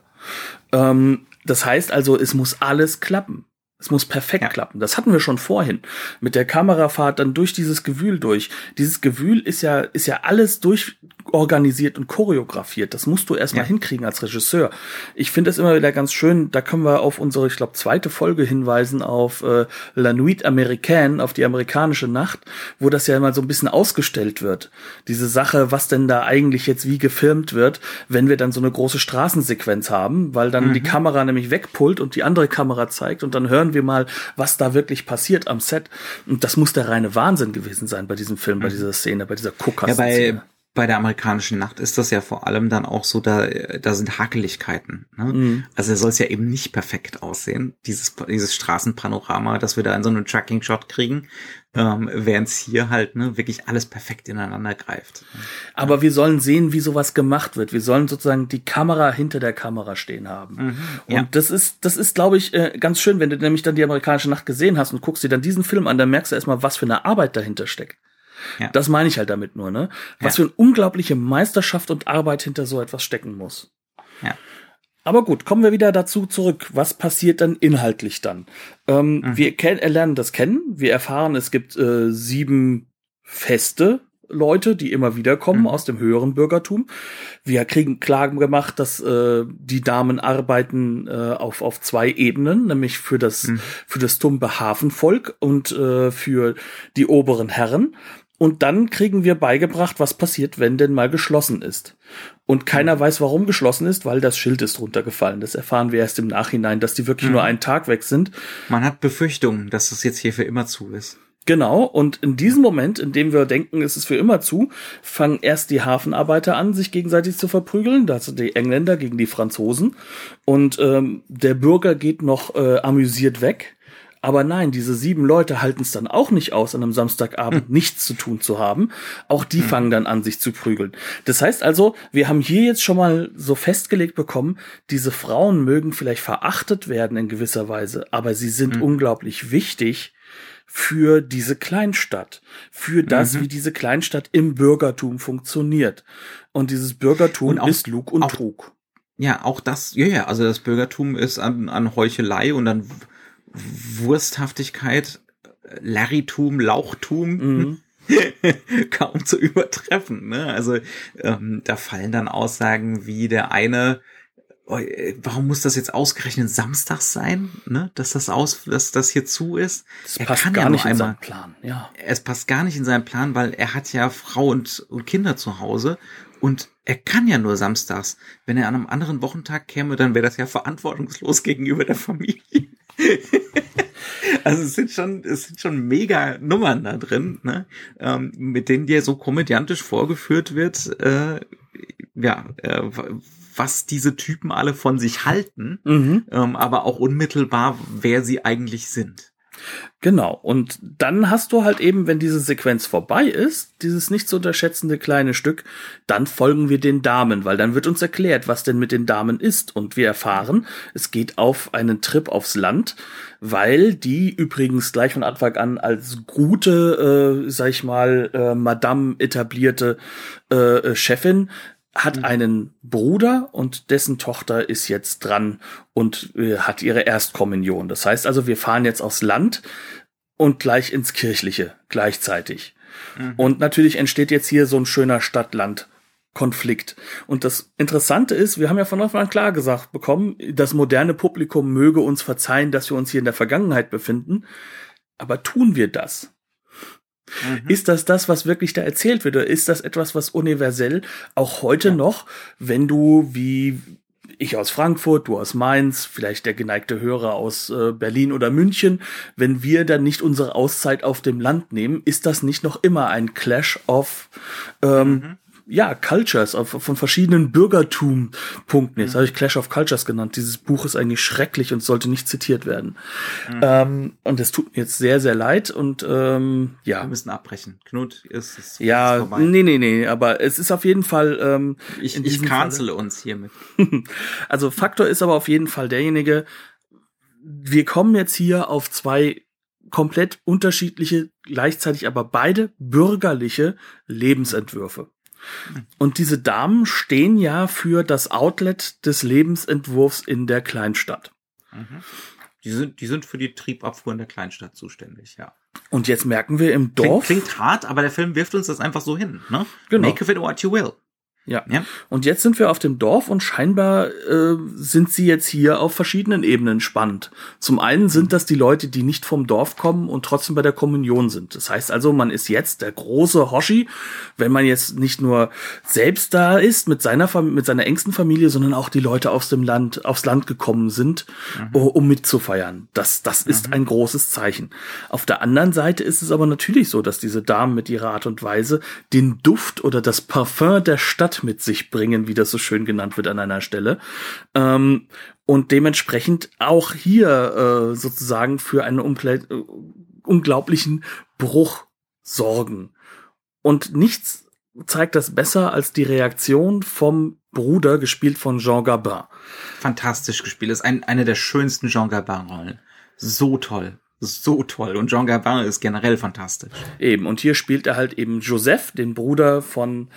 Ähm, das heißt also, es muss alles klappen. Es muss perfekt ja. klappen. Das hatten wir schon vorhin. Mit der Kamerafahrt dann durch dieses Gewühl durch. Dieses Gewühl ist ja, ist ja alles durchorganisiert und choreografiert. Das musst du erstmal ja. hinkriegen als Regisseur. Ich finde es immer wieder ganz schön. Da können wir auf unsere, ich glaube, zweite Folge hinweisen auf äh, La Nuit Américaine, auf die amerikanische Nacht, wo das ja immer so ein bisschen ausgestellt wird. Diese Sache, was denn da eigentlich jetzt wie gefilmt wird, wenn wir dann so eine große Straßensequenz haben, weil dann mhm. die Kamera nämlich wegpullt und die andere Kamera zeigt und dann hören wir mal, was da wirklich passiert am Set. Und das muss der reine Wahnsinn gewesen sein bei diesem Film, bei mhm. dieser Szene, bei dieser Guckerszene.
Ja, bei, bei der amerikanischen Nacht ist das ja vor allem dann auch so, da, da sind Hakeligkeiten. Ne? Mhm. Also soll es ja eben nicht perfekt aussehen, dieses, dieses Straßenpanorama, dass wir da in so einem Tracking-Shot kriegen, ähm, während es hier halt ne, wirklich alles perfekt ineinander greift.
Aber wir sollen sehen, wie sowas gemacht wird. Wir sollen sozusagen die Kamera hinter der Kamera stehen haben. Mhm, ja. Und das ist, das ist, glaube ich, äh, ganz schön, wenn du nämlich dann die amerikanische Nacht gesehen hast und guckst dir dann diesen Film an, dann merkst du erstmal, was für eine Arbeit dahinter steckt. Ja. Das meine ich halt damit nur, ne? Was ja. für eine unglaubliche Meisterschaft und Arbeit hinter so etwas stecken muss.
Ja.
Aber gut, kommen wir wieder dazu zurück. Was passiert dann inhaltlich dann? Ähm, mhm. Wir lernen das kennen. Wir erfahren, es gibt äh, sieben Feste, Leute, die immer wieder kommen mhm. aus dem höheren Bürgertum. Wir kriegen Klagen gemacht, dass äh, die Damen arbeiten äh, auf, auf zwei Ebenen, nämlich für das, mhm. für das tumbe Hafenvolk und äh, für die oberen Herren. Und dann kriegen wir beigebracht, was passiert, wenn denn mal geschlossen ist. Und keiner weiß, warum geschlossen ist, weil das Schild ist runtergefallen. Das erfahren wir erst im Nachhinein, dass die wirklich mhm. nur einen Tag weg sind.
Man hat Befürchtungen, dass es jetzt hier für immer zu ist.
Genau, und in diesem Moment, in dem wir denken, es ist für immer zu, fangen erst die Hafenarbeiter an, sich gegenseitig zu verprügeln, das sind die Engländer gegen die Franzosen, und ähm, der Bürger geht noch äh, amüsiert weg. Aber nein, diese sieben Leute halten es dann auch nicht aus, an einem Samstagabend hm. nichts zu tun zu haben. Auch die hm. fangen dann an, sich zu prügeln. Das heißt also, wir haben hier jetzt schon mal so festgelegt bekommen, diese Frauen mögen vielleicht verachtet werden in gewisser Weise, aber sie sind hm. unglaublich wichtig für diese Kleinstadt, für das, mhm. wie diese Kleinstadt im Bürgertum funktioniert. Und dieses Bürgertum und auch, ist Lug und
auch,
Trug.
Ja, auch das, ja, ja, also das Bürgertum ist an, an Heuchelei und an Wursthaftigkeit, Larritum, Lauchtum. Mhm. kaum zu übertreffen. Ne? Also ähm, da fallen dann Aussagen wie der eine, oh, warum muss das jetzt ausgerechnet samstags sein, ne? Dass das aus, dass das hier zu ist.
Das er passt gar ja nicht in seinen Plan. Ja.
Es passt gar nicht in seinen Plan, weil er hat ja Frau und, und Kinder zu Hause und er kann ja nur samstags. Wenn er an einem anderen Wochentag käme, dann wäre das ja verantwortungslos gegenüber der Familie. also es sind schon, es sind schon mega Nummern da drin, ne? ähm, mit denen dir so komödiantisch vorgeführt wird, äh, ja, äh, was diese Typen alle von sich halten, mhm. ähm, aber auch unmittelbar, wer sie eigentlich sind.
Genau. Und dann hast du halt eben, wenn diese Sequenz vorbei ist, dieses nicht zu unterschätzende kleine Stück, dann folgen wir den Damen, weil dann wird uns erklärt, was denn mit den Damen ist. Und wir erfahren, es geht auf einen Trip aufs Land, weil die übrigens gleich von Anfang an als gute, äh, sag ich mal, äh, Madame etablierte äh, Chefin hat mhm. einen Bruder und dessen Tochter ist jetzt dran und äh, hat ihre Erstkommunion. Das heißt also, wir fahren jetzt aufs Land und gleich ins Kirchliche gleichzeitig. Mhm. Und natürlich entsteht jetzt hier so ein schöner Stadt-Land. Konflikt. Und das Interessante ist, wir haben ja von Anfang an klar gesagt bekommen, das moderne Publikum möge uns verzeihen, dass wir uns hier in der Vergangenheit befinden. Aber tun wir das? Mhm. Ist das das, was wirklich da erzählt wird? Oder ist das etwas, was universell auch heute ja. noch, wenn du wie ich aus Frankfurt, du aus Mainz, vielleicht der geneigte Hörer aus äh, Berlin oder München, wenn wir dann nicht unsere Auszeit auf dem Land nehmen, ist das nicht noch immer ein Clash of ähm, mhm ja, Cultures, von verschiedenen Bürgertum-Punkten. Jetzt mhm. habe ich Clash of Cultures genannt. Dieses Buch ist eigentlich schrecklich und sollte nicht zitiert werden. Mhm. Ähm, und es tut mir jetzt sehr, sehr leid und ähm, ja.
Wir müssen abbrechen. Knut ist es.
Ja, ist nee, nee, nee, aber es ist auf jeden Fall. Ähm,
ich ich cancele uns hiermit.
also Faktor ist aber auf jeden Fall derjenige, wir kommen jetzt hier auf zwei komplett unterschiedliche, gleichzeitig aber beide bürgerliche Lebensentwürfe. Und diese Damen stehen ja für das Outlet des Lebensentwurfs in der Kleinstadt. Mhm.
die sind, die sind für die Triebabfuhr in der Kleinstadt zuständig, ja.
Und jetzt merken wir im Dorf.
Klingt, klingt hart, aber der Film wirft uns das einfach so hin, ne?
Genau.
Make of it what you will.
Ja.
Ja.
Und jetzt sind wir auf dem Dorf und scheinbar äh, sind sie jetzt hier auf verschiedenen Ebenen spannend. Zum einen sind das die Leute, die nicht vom Dorf kommen und trotzdem bei der Kommunion sind. Das heißt also, man ist jetzt der große Hoshi, wenn man jetzt nicht nur selbst da ist mit seiner Fam mit seiner engsten Familie, sondern auch die Leute aus dem Land aufs Land gekommen sind, uh, um mitzufeiern. Das das ist ein großes Zeichen. Auf der anderen Seite ist es aber natürlich so, dass diese Damen mit ihrer Art und Weise den Duft oder das Parfum der Stadt mit sich bringen, wie das so schön genannt wird an einer Stelle. Ähm, und dementsprechend auch hier äh, sozusagen für einen äh, unglaublichen Bruch sorgen. Und nichts zeigt das besser als die Reaktion vom Bruder, gespielt von Jean Gabin.
Fantastisch gespielt. Ist ein, eine der schönsten Jean Gabin-Rollen. So toll. So toll. Und Jean Gabin ist generell fantastisch.
Eben, und hier spielt er halt eben Joseph, den Bruder von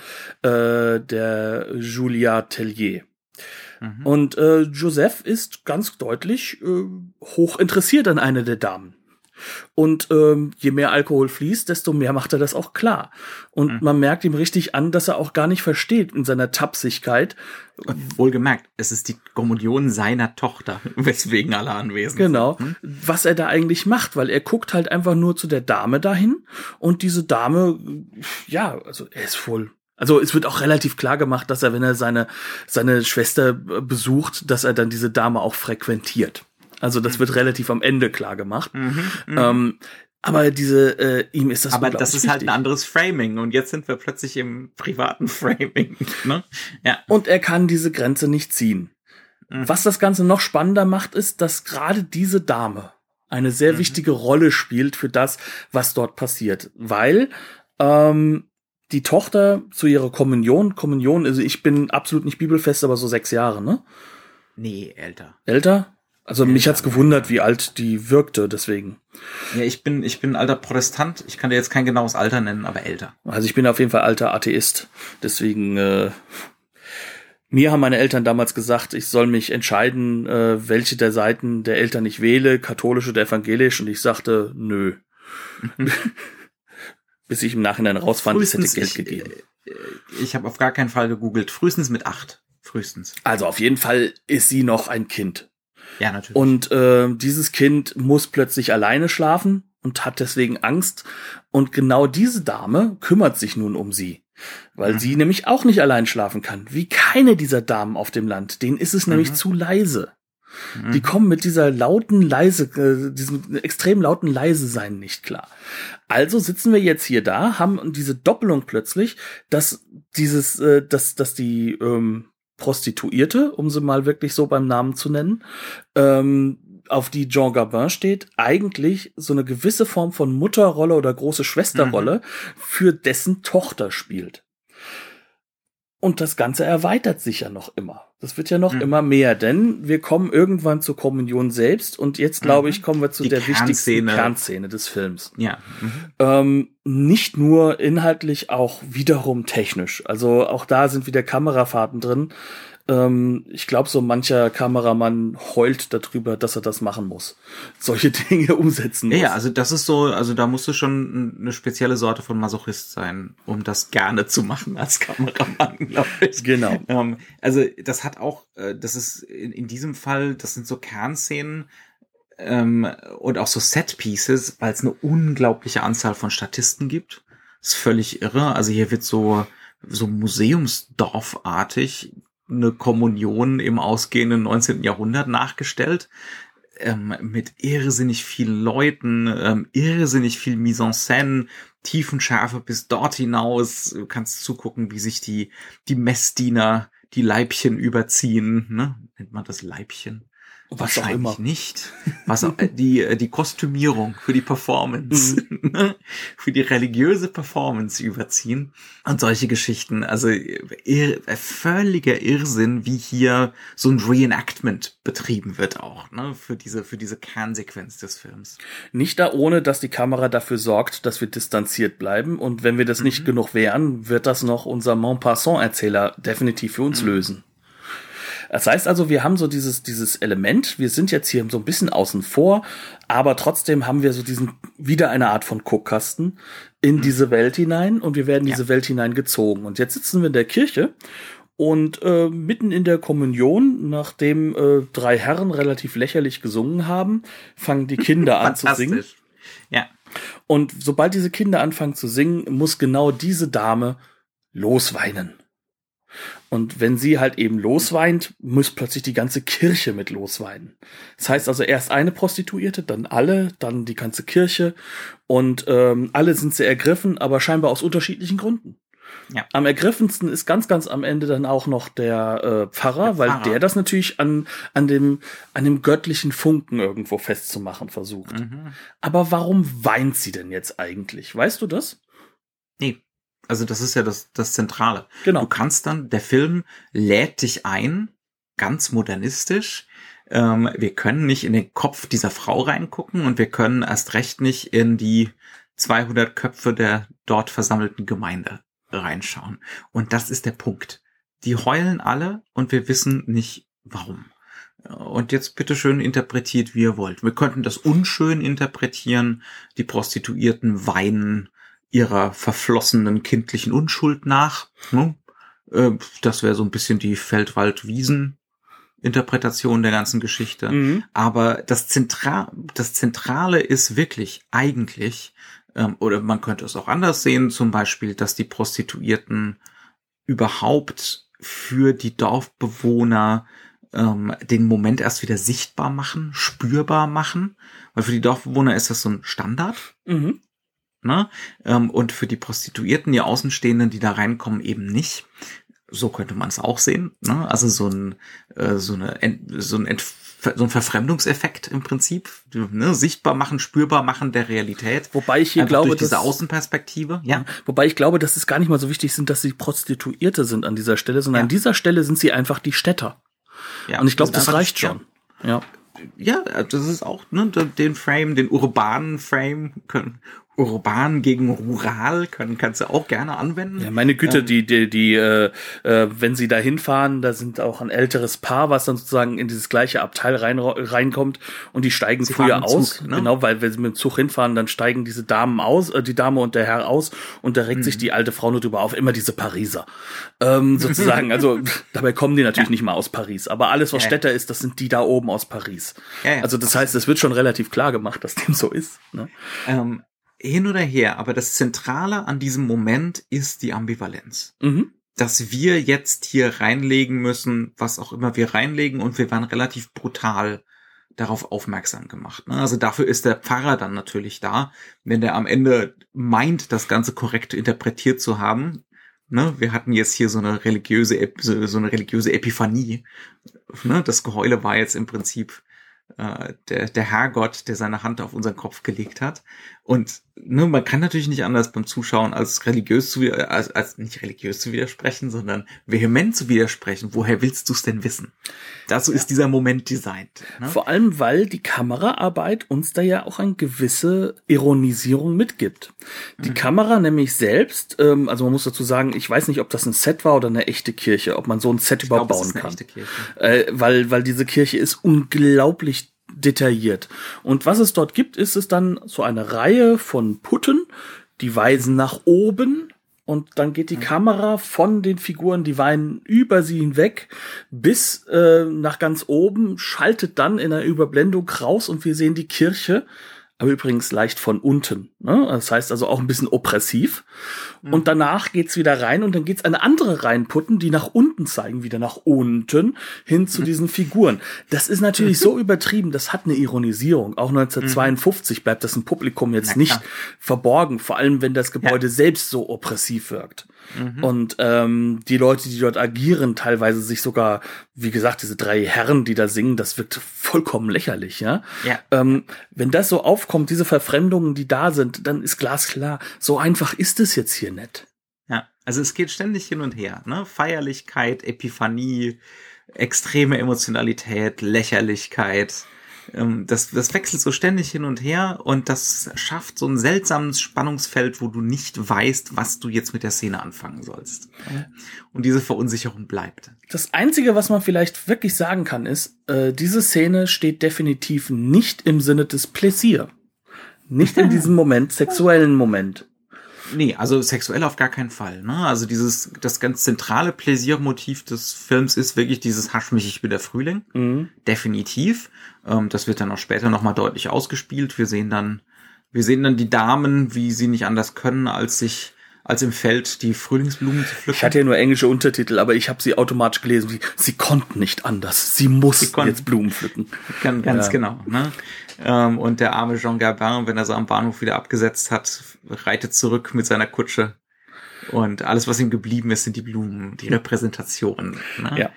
äh, der Julia Tellier.
Mhm.
Und äh, Joseph ist ganz deutlich äh, hoch interessiert an eine der Damen. Und ähm, je mehr Alkohol fließt, desto mehr macht er das auch klar. Und
Mhm.
man merkt ihm richtig an, dass er auch gar nicht versteht in seiner Tapsigkeit.
Und wohlgemerkt, es ist die Kommunion seiner Tochter, weswegen alle anwesend
Genau,
sind. Hm?
was er da eigentlich macht, weil er guckt halt einfach nur zu der Dame dahin und diese Dame, ja, also er ist voll. Also es wird auch relativ klar gemacht, dass er, wenn er seine, seine Schwester äh, besucht, dass er dann diese Dame auch frequentiert. Also das wird relativ am Ende klar gemacht.
Mhm, mhm.
Ähm, aber diese, äh, ihm ist das
Aber das ist halt ein anderes Framing und jetzt sind wir plötzlich im privaten Framing. Ne? Ja.
Und er kann diese Grenze nicht ziehen.
Mhm.
Was das Ganze noch spannender macht, ist, dass gerade diese Dame eine sehr
Mhm.
wichtige Rolle spielt für das, was dort passiert. Weil ähm, die Tochter zu ihrer Kommunion, Kommunion, also ich bin absolut nicht bibelfest, aber so sechs Jahre, ne?
Nee, älter.
Älter? Also mich hat's gewundert, wie alt die wirkte, deswegen.
Ja, ich bin, ich bin alter Protestant. Ich kann dir jetzt kein genaues Alter nennen, aber älter.
Also ich bin auf jeden Fall alter Atheist. Deswegen, äh, mir haben meine Eltern damals gesagt, ich soll mich entscheiden, äh, welche der Seiten der Eltern ich wähle, katholisch oder evangelisch. Und ich sagte, nö. Bis ich im Nachhinein rausfand, es hätte Geld
ich,
gegeben.
äh, ich habe auf gar keinen Fall gegoogelt. Frühestens mit acht. Frühestens.
Also auf jeden Fall ist sie noch ein Kind.
Ja, natürlich.
Und äh, dieses Kind muss plötzlich alleine schlafen und hat deswegen Angst. Und genau diese Dame kümmert sich nun um sie. Weil
Mhm.
sie nämlich auch nicht allein schlafen kann. Wie keine dieser Damen auf dem Land. Denen ist es nämlich
Mhm.
zu leise.
Mhm.
Die kommen mit dieser lauten leise, äh, diesem extrem lauten leise sein nicht klar. Also sitzen wir jetzt hier da, haben diese Doppelung plötzlich, dass dieses, äh, dass, dass die ähm, Prostituierte, um sie mal wirklich so beim Namen zu nennen, ähm, auf die Jean Gabin steht, eigentlich so eine gewisse Form von Mutterrolle oder große Schwesterrolle für dessen Tochter spielt. Und das Ganze erweitert sich ja noch immer. Das wird ja noch
Mhm.
immer mehr, denn wir kommen irgendwann zur Kommunion selbst und jetzt glaube
Mhm.
ich kommen wir zu
Die
der wichtigsten
Kernszene.
Kernszene des Films.
ja. Mhm.
Ähm, nicht nur inhaltlich, auch wiederum technisch. Also auch da sind wieder Kamerafahrten drin. Ähm, ich glaube, so mancher Kameramann heult darüber, dass er das machen muss. Solche Dinge umsetzen muss.
ja, also das ist so, also da musst du schon eine spezielle Sorte von Masochist sein, um das gerne zu machen als Kameramann, glaube ich.
Genau.
Ähm, also das hat auch, äh, das ist in, in diesem Fall, das sind so Kernszenen ähm, und auch so Set-Pieces, weil es eine unglaubliche Anzahl von Statisten gibt. ist völlig irre. Also hier wird so so Museumsdorfartig eine Kommunion im ausgehenden 19. Jahrhundert nachgestellt ähm, mit irrsinnig vielen Leuten, ähm, irrsinnig viel Mise en scène, Tiefenschärfe bis dort hinaus. Du kannst zugucken, wie sich die, die Messdiener die Leibchen überziehen. Ne? Nennt man das Leibchen?
Was auch
Wahrscheinlich
immer.
nicht. Was auch, äh, die, äh, die Kostümierung für die Performance,
Mhm.
für die religiöse Performance überziehen und solche Geschichten. Also äh, völliger Irrsinn, wie hier so ein Reenactment betrieben wird auch, ne? für diese, für diese Kernsequenz des Films.
Nicht da ohne, dass die Kamera dafür sorgt, dass wir distanziert bleiben. Und wenn wir das nicht genug wären, wird das noch unser Montpassant-Erzähler definitiv für uns lösen. Das heißt also, wir haben so dieses, dieses Element, wir sind jetzt hier so ein bisschen außen vor, aber trotzdem haben wir so diesen, wieder eine Art von Guckkasten in mhm. diese Welt hinein und wir werden diese ja. Welt hineingezogen. Und jetzt sitzen wir in der Kirche und äh, mitten in der Kommunion, nachdem äh, drei Herren relativ lächerlich gesungen haben, fangen die Kinder an zu singen.
Ja.
Und sobald diese Kinder anfangen zu singen, muss genau diese Dame losweinen. Und wenn sie halt eben losweint, muss plötzlich die ganze Kirche mit losweinen. Das heißt also erst eine Prostituierte, dann alle, dann die ganze Kirche und ähm, alle sind sehr ergriffen, aber scheinbar aus unterschiedlichen Gründen. Ja. Am ergriffensten ist ganz, ganz am Ende dann auch noch der äh, Pfarrer, der weil Pfarrer. der das natürlich an, an, dem, an dem göttlichen Funken irgendwo festzumachen versucht. Mhm. Aber warum weint sie denn jetzt eigentlich? Weißt du das?
Nee. Also das ist ja das, das Zentrale.
Genau.
Du kannst dann, der Film lädt dich ein, ganz modernistisch. Ähm, wir können nicht in den Kopf dieser Frau reingucken und wir können erst recht nicht in die 200 Köpfe der dort versammelten Gemeinde reinschauen. Und das ist der Punkt. Die heulen alle und wir wissen nicht warum. Und jetzt bitteschön interpretiert, wie ihr wollt. Wir könnten das unschön interpretieren. Die Prostituierten weinen ihrer verflossenen kindlichen Unschuld nach. Ne? Äh, das wäre so ein bisschen die Feldwald-Wiesen Interpretation der ganzen Geschichte. Mhm. Aber das, Zentra das Zentrale ist wirklich eigentlich, ähm, oder man könnte es auch anders sehen, zum Beispiel, dass die Prostituierten überhaupt für die Dorfbewohner ähm, den Moment erst wieder sichtbar machen, spürbar machen. Weil für die Dorfbewohner ist das so ein Standard. Mhm. Ne? Ähm, und für die Prostituierten, die Außenstehenden, die da reinkommen, eben nicht. So könnte man es auch sehen. Ne? Also so ein, äh, so eine, so ein, Entf so ein Verfremdungseffekt im Prinzip, ne? sichtbar machen, spürbar machen der Realität.
Wobei ich hier glaube,
durch diese dass, Außenperspektive, ja.
Wobei ich glaube, dass es gar nicht mal so wichtig sind, dass sie Prostituierte sind an dieser Stelle, sondern ja. an dieser Stelle sind sie einfach die Städter. Ja, und ich glaube, das reicht schon.
Ja ja, das ist auch ne, den Frame, den urbanen Frame können, urban gegen rural können, kannst du auch gerne anwenden.
Ja, meine Güte, ähm, die, die, die, äh, äh, wenn sie da hinfahren, da sind auch ein älteres Paar, was dann sozusagen in dieses gleiche Abteil rein, reinkommt und die steigen früher aus. Zug, ne? Genau, weil wenn sie mit dem Zug hinfahren, dann steigen diese Damen aus, äh, die Dame und der Herr aus und da regt mhm. sich die alte Frau nur drüber auf, immer diese Pariser. Ähm, sozusagen, also dabei kommen die natürlich ja. nicht mal aus Paris, aber alles, was ja. Städter ist, das sind die da oben aus Paris. Ja, also das heißt, es wird schon relativ klar gemacht, dass dem so ist. Ne?
Ähm, hin oder her, aber das Zentrale an diesem Moment ist die Ambivalenz. Mhm. Dass wir jetzt hier reinlegen müssen, was auch immer wir reinlegen, und wir waren relativ brutal darauf aufmerksam gemacht. Ne? Also dafür ist der Pfarrer dann natürlich da, wenn der am Ende meint, das Ganze korrekt interpretiert zu haben. Ne? Wir hatten jetzt hier so eine religiöse, so eine religiöse Epiphanie. Ne? Das Geheule war jetzt im Prinzip äh, der, der Herrgott, der seine Hand auf unseren Kopf gelegt hat. Und ne, man kann natürlich nicht anders beim Zuschauen als religiös zu als, als nicht religiös zu widersprechen, sondern vehement zu widersprechen. Woher willst du es denn wissen? Dazu ja. ist dieser Moment designt.
Ne? Vor allem, weil die Kameraarbeit uns da ja auch eine gewisse Ironisierung mitgibt. Die mhm. Kamera nämlich selbst, ähm, also man muss dazu sagen, ich weiß nicht, ob das ein Set war oder eine echte Kirche, ob man so ein Set ich überhaupt glaub, kann. Äh, weil, weil diese Kirche ist unglaublich detailliert. Und was es dort gibt, ist es dann so eine Reihe von Putten, die weisen nach oben und dann geht die mhm. Kamera von den Figuren, die weinen über sie hinweg bis äh, nach ganz oben, schaltet dann in einer Überblendung raus und wir sehen die Kirche aber übrigens leicht von unten. Ne? Das heißt also auch ein bisschen oppressiv. Mhm. Und danach geht's wieder rein und dann geht's eine andere reinputten, die nach unten zeigen, wieder nach unten hin zu mhm. diesen Figuren. Das ist natürlich so übertrieben, das hat eine Ironisierung. Auch 1952 mhm. bleibt das im Publikum jetzt nicht verborgen, vor allem wenn das Gebäude ja. selbst so oppressiv wirkt. Mhm. Und ähm, die Leute, die dort agieren, teilweise sich sogar, wie gesagt, diese drei Herren, die da singen, das wirkt vollkommen lächerlich, ja. ja. Ähm, wenn das so aufkommt, diese Verfremdungen, die da sind, dann ist glasklar, so einfach ist es jetzt hier nicht.
Ja, also es geht ständig hin und her, ne? Feierlichkeit, Epiphanie, extreme Emotionalität, Lächerlichkeit. Ähm, das, das wechselt so ständig hin und her und das schafft so ein seltsames Spannungsfeld, wo du nicht weißt, was du jetzt mit der Szene anfangen sollst. Und diese Verunsicherung bleibt.
Das Einzige, was man vielleicht wirklich sagen kann, ist, äh, diese Szene steht definitiv nicht im Sinne des Pläsier. Nicht in diesem Moment, sexuellen Moment.
Nee, also sexuell auf gar keinen Fall. Ne? Also dieses, das ganz zentrale Pläsiermotiv des Films ist wirklich dieses Hasch mich, ich bin der Frühling.
Mhm.
Definitiv. Ähm, das wird dann auch später nochmal deutlich ausgespielt. Wir sehen dann, wir sehen dann die Damen, wie sie nicht anders können, als sich als im Feld die Frühlingsblumen zu pflücken.
Ich hatte ja nur englische Untertitel, aber ich habe sie automatisch gelesen. Sie, sie konnten nicht anders. Sie mussten jetzt Blumen pflücken.
Ganz, ganz
Ja.
genau. Ne? Ähm, und der arme Jean Gabin, wenn er so am Bahnhof wieder abgesetzt hat, reitet zurück mit seiner Kutsche. Und alles, was ihm geblieben ist, sind die Blumen, die Repräsentation. Ne?
Ja.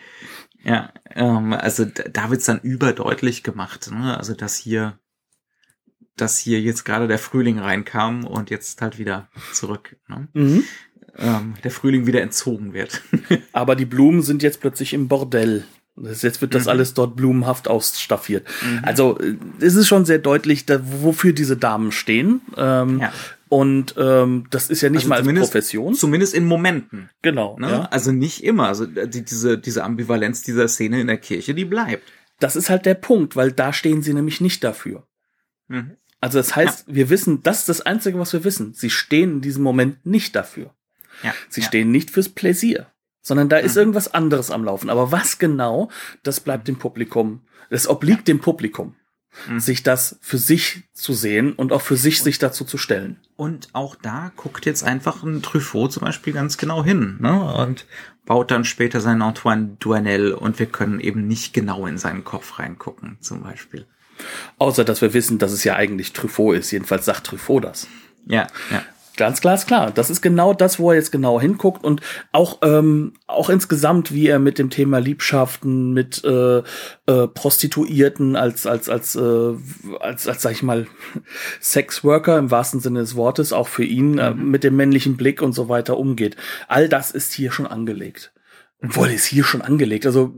Ja, ähm, also da, da wird's dann überdeutlich gemacht. Ne? Also dass hier, dass hier jetzt gerade der Frühling reinkam und jetzt halt wieder zurück. Ne?
Mhm.
Ähm, der Frühling wieder entzogen wird.
Aber die Blumen sind jetzt plötzlich im Bordell. Jetzt wird das
Mhm.
alles dort blumenhaft ausstaffiert. Also äh, es ist schon sehr deutlich, da, wofür diese Damen stehen. Ähm,
Ja.
Und ähm, das ist ja nicht
Also
mal als Profession.
Zumindest in Momenten.
Genau.
Ne?
Ja.
Also nicht immer. Also die, diese, diese Ambivalenz dieser Szene in der Kirche, die bleibt.
Das ist halt der Punkt, weil da stehen sie nämlich nicht dafür.
Mhm.
Also das heißt, wir wissen, das ist das Einzige, was wir wissen. Sie stehen in diesem Moment nicht dafür.
Ja.
Sie
ja.
stehen nicht fürs Pläsier, sondern da ist
Mhm.
irgendwas anderes am Laufen. Aber was genau, das bleibt dem Publikum, das obliegt dem Publikum,
Mhm.
sich das für sich zu sehen und auch für sich sich dazu zu stellen.
Und auch da guckt jetzt einfach ein Truffaut zum Beispiel ganz genau hin ne? und baut dann später seinen Antoine Duanel und wir können eben nicht genau in seinen Kopf reingucken zum Beispiel.
Außer, dass wir wissen, dass es ja eigentlich Truffaut ist. Jedenfalls sagt Truffaut das.
Ja, ja.
Ganz klar ist klar. Das ist genau das, wo er jetzt genau hinguckt und auch ähm, auch insgesamt, wie er mit dem Thema Liebschaften, mit äh, äh, Prostituierten als als als äh, als als sag ich mal Sexworker im wahrsten Sinne des Wortes auch für ihn äh, mit dem männlichen Blick und so weiter umgeht. All das ist hier schon angelegt. Obwohl ist hier schon angelegt. Also